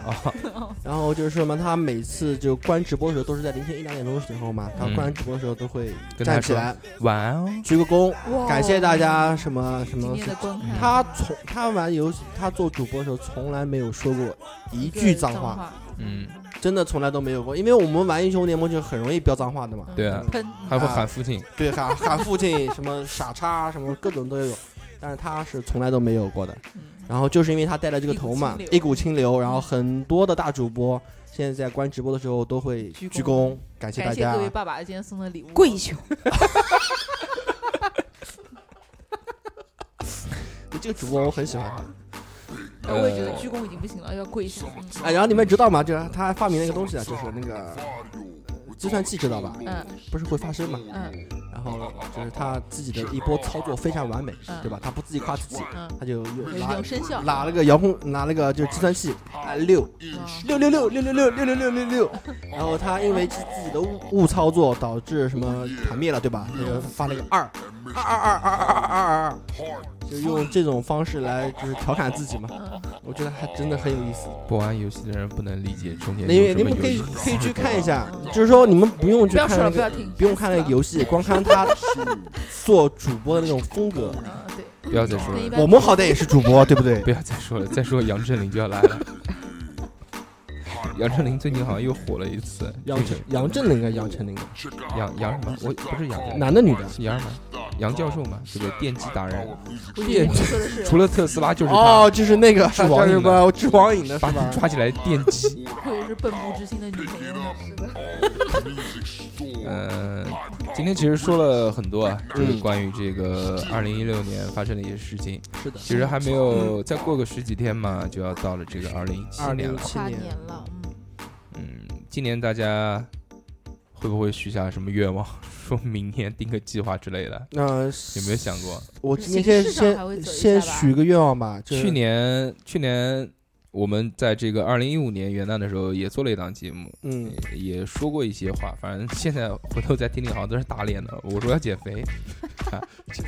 哦，然后就是什么，他每次就关直播的时候都是在凌晨一两点钟的时候嘛，他嗯关直播的时候都会跟他站起来晚哦，鞠个躬，哇感谢大家什么什么今天。的观看，他从他玩游戏，他做主播的时候从来没有说过一句脏话，话，嗯，真的从来都没有过。因为我们玩英雄联盟就很容易飙脏话的嘛，对啊，喷，还会喊父亲，对，喊 喊父亲什么傻叉什么各种都有，但是他是从来都没有过的。嗯然后就是因为他带了这个头嘛，一一股清流，然后很多的大主播现在在关直播的时候都会鞠躬感谢大家感谢各。位爸爸今天送的礼物，跪求，这个主播我很喜欢他。呃我也觉得呃鞠躬已经不行了，要跪下。嗯哎，然后你们知道吗？就是他发明了一个东西啊，就是那个呃计算器，知道吧？嗯不是会发声嘛？嗯然后就是他自己的一波操作非常完美，嗯对吧？他不自己夸自己，嗯，他就有拿拿了个遥控，拿了个就是计算器，啊六嗯六六六六六六六六六六六，然后他因为自己的误误操作导致什么团灭了，对吧？那个发了个二二二二二二二二二，就用这种方式来就是调侃自己嘛。嗯我觉得还真的很有意思。不玩游戏的人不能理解中间因为有什么你们可以可以去看一下，就是说你们不用去看那个，不要听，不用看那个游戏，光看他 做主播的那种风格。不要再说了，我们好歹也是主播，对不对不？要再说了，再说杨丞琳就要来了。杨丞琳最近好像又火了一次，杨振杨振宁啊，杨丞琳啊，杨杨什么？我不是杨男的女的？是杨什么？杨教授嘛，这个？电击达人，我以为你说的是，除了特斯拉就是他，哦，就是那个治网瘾的叫什么治网瘾的是把吧你？抓起来电击。或者是本不之星的女朋友，是的，嗯，今天其实说了很多啊，就是嗯关于这个二零一六年发生的一些事情。是的，其实还没有再过个十几天嘛，就要到了这个二零一七二零年了。嗯，今年大家会不会许下什么愿望，说 明年定个计划之类的？那有没有想过？我今天先先许个愿望吧，就是去年，去年我们在这个二零一五年元旦的时候也做了一档节目，嗯，也说过一些话。反正现在回头再听听，好像都是打脸的。我说要减肥，啊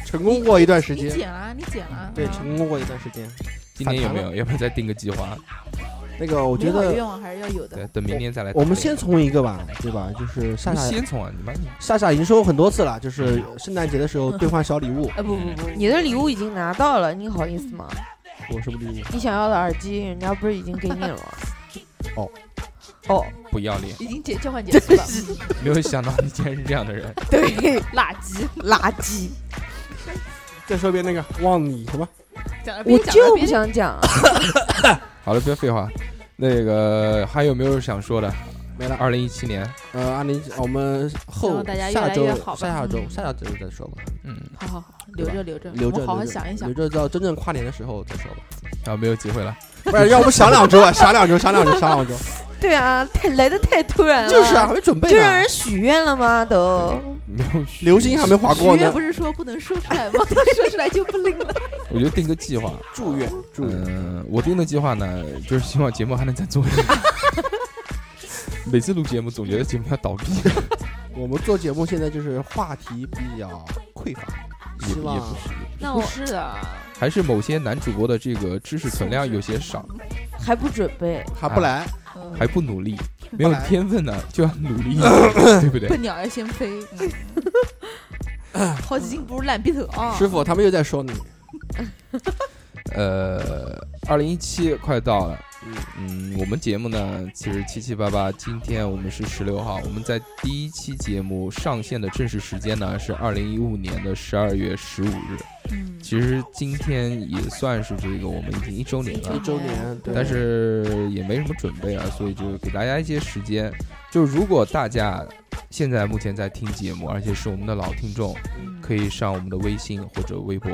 成功过一段时间你，减了，你减了，对，嗯成功过一段时间。今年有没反有？要不要再定个计划？那个我觉得愿望还是要有的对，，等明年再来。我们先从一个吧，对吧？就是夏你夏先从啊，你妈你夏夏已经说过很多次了，就是圣诞节的时候兑换小礼物，哎不不不，你的礼物已经拿到了，你好意思吗？我什么礼物？你想要的耳机，人家不是已经给你了吗？哦哦，不要脸！已经结交换结束了，没有想到你竟然是这样的人。对，垃圾，垃圾，再说一遍那个忘你什么？我就不想讲。好了，不要废话。那个还有没有想说的？没了。二零一七年，呃，二零我们后大家下周下下周嗯下下周再说吧，嗯，好好好，留着留着，留着好好想一想留。着到真正跨年的时候再说吧。啊，没有机会了。不是，要不想两周啊，想两周，想两周，想两周。对啊，太来的太突然了。就是啊，还，没准备呢就让人。许愿了吗？都没有许流星还没划过呢许愿不。是说不能说出来吗？说出来就不灵了。我就定个计划。祝愿，祝愿。嗯，我定的计划呢，就是希望节目还能再做一年。每次录节目总觉得节目要倒闭。我们做节目现在就是话题比较匮乏，也也希望不那我是的，还是某些男主播的这个知识存量有些少，还不准备，还不来，嗯。还不努力，没有天分呢就要努力一点，对不对？笨鸟要先飞，嗯好几斤不如烂鼻头啊！师傅他们又在说你，呃，二零一七快到了。嗯嗯，我们节目呢，其实七七八八，今天我们是十六号，我们在第一期节目上线的正式时间呢是二零一五年的十二月十五日。嗯，其实今天也算是这个我们已经一周年了一，周年，对但是也没什么准备啊，所以就给大家一些时间。就如果大家现在目前在听节目，而且是我们的老听众，可以上我们的微信或者微博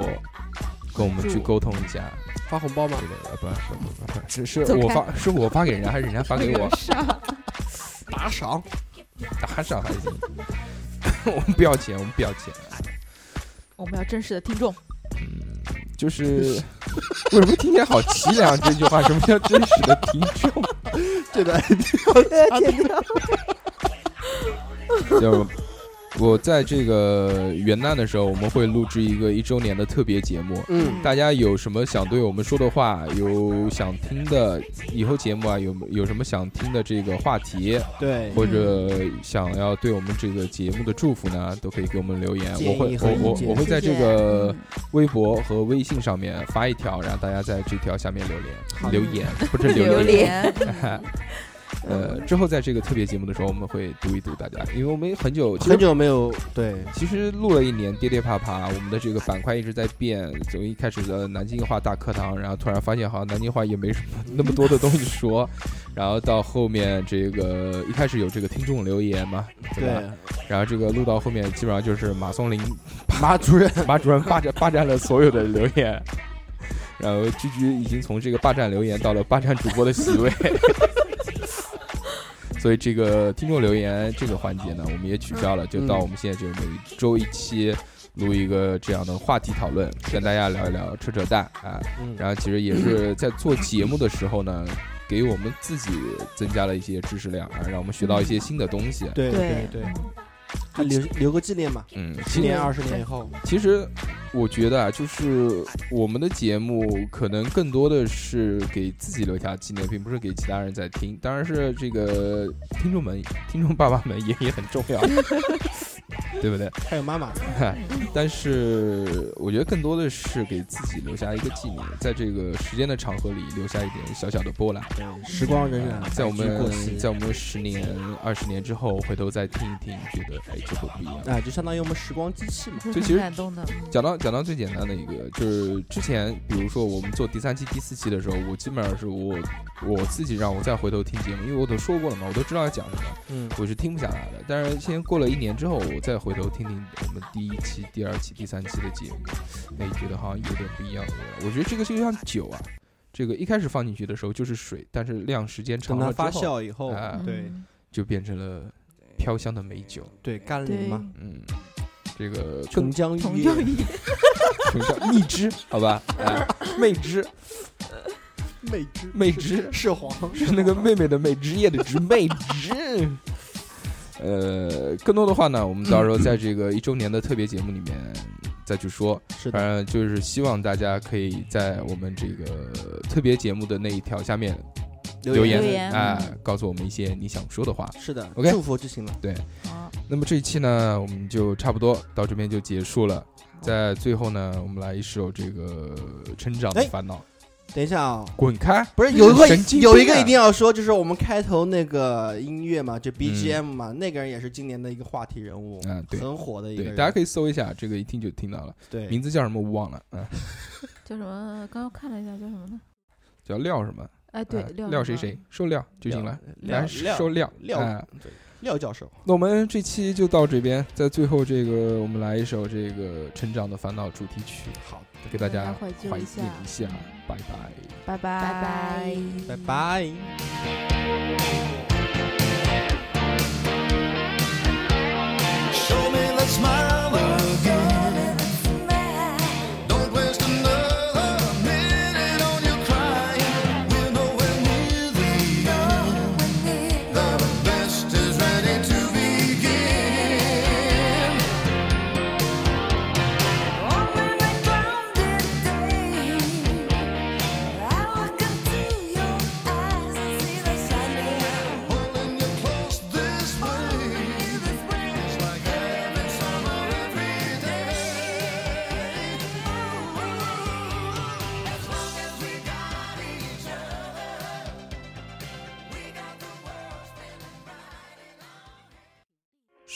跟我们去沟通一下。发红包吗对，的，呃，不不不不不，是是我发，是我发给人家，还是人家发给我？打赏，打赏还行。我们不要钱，我们不要钱。我们要真实的听众，嗯，就是 为什么听起来好凄凉？这句话，什么叫真实的听众？这个就我在这个元旦的时候，我们会录制一个一周年的特别节目。嗯，大家有什么想对我们说的话，有想听的以后节目啊，有有什么想听的这个话题，对，或者想要对我们这个节目的祝福呢，都可以给我们留言。我会我我我会在这个嗯微博和微信上面发一条，然后大家在这条下面留言留言，不是榴留言。莲呃，之后在这个特别节目的时候，我们会读一读大家，因为我们很久很久没有对，其实录了一年，跌跌爬爬，我们的这个板块一直在变。从一开始的南京话大课堂，然后突然发现好像南京话也没什么那么多的东西说，然后到后面这个一开始有这个听众留言嘛，对吧？对，然后这个录到后面基本上就是马松林马主任，马主任霸占霸占了所有的留言，然后居居已经从这个霸占留言到了霸占主播的席位。所以这个听众留言这个环节呢，我们也取消了，就到我们现在就每周一期录一个这样的话题讨论，跟大家聊一聊扯扯淡啊。嗯，然后其实也是在做节目的时候呢，给我们自己增加了一些知识量啊，让我们学到一些新的东西。对对对对，还留留个纪念吧，嗯，十年二十年以后，其实我觉得啊，就是我们的节目可能更多的是给自己留下纪念，并不是给其他人在听。当然是这个听众们、听众爸爸们也也很重要，对不对？还有妈妈，但是我觉得更多的是给自己留下一个纪念，在这个时间的长河里留下一点小小的波澜。对，时光荏苒，在我们在我们十年、二十年之后，回头再听一听，觉得哎，这会不一样。哎，就相当于我们时光机器嘛，就其实感动的。嗯讲到讲到最简单的一个，就是之前比如说我们做第三期、第四期的时候，我基本上是我我自己让我再回头听节目，因为我都说过了嘛，我都知道要讲什么，嗯，我是听不下来的。但是先过了一年之后，我再回头听听我们第一期、第二期、第三期的节目，哎，觉得好像有点不一样的味道。我觉得这个就像酒啊，这个一开始放进去的时候就是水，但是量时间长了之后，发酵以后，哎对嗯就变成了飘香的美酒。对，甘霖嘛，嗯，这个 更琼浆玉液，同样一什么叫蜜汁？好吧，哎，媚汁。妹汁，妹汁是黄，是那个妹妹的妹，汁叶的汁，妹汁。呃，更多的话呢，我们到时候在这个一周年的特别节目里面再去说。是的，反正就是希望大家可以在我们这个特别节目的那一条下面留言，留言。哎、嗯。告诉我们一些你想说的话。是的 OK 祝福就行了，好，那么这一期呢，我们就差不多到这边就结束了。在最后呢，我们来一首这个《成长的哎。烦恼》，等一下啊，滚开！不是有一个有一个一定要说，就是我们开头那个音乐嘛，就 BGM 嘛，那个人也是今年的一个话题人物，嗯，对很火的一个。大家可以搜一下，这个一听就听到了。对名字叫什么我忘了，嗯，叫什么？刚刚看了一下，叫什么呢？叫廖什么？哎，对哎，廖谁谁？收廖就行了，廖来廖收廖廖哎对廖教授，那我们这期就到这边，在最后这个，我们来一首这个《成长的烦恼》主题曲，好，给大家大家怀念一下，拜拜。拜拜拜拜。拜拜。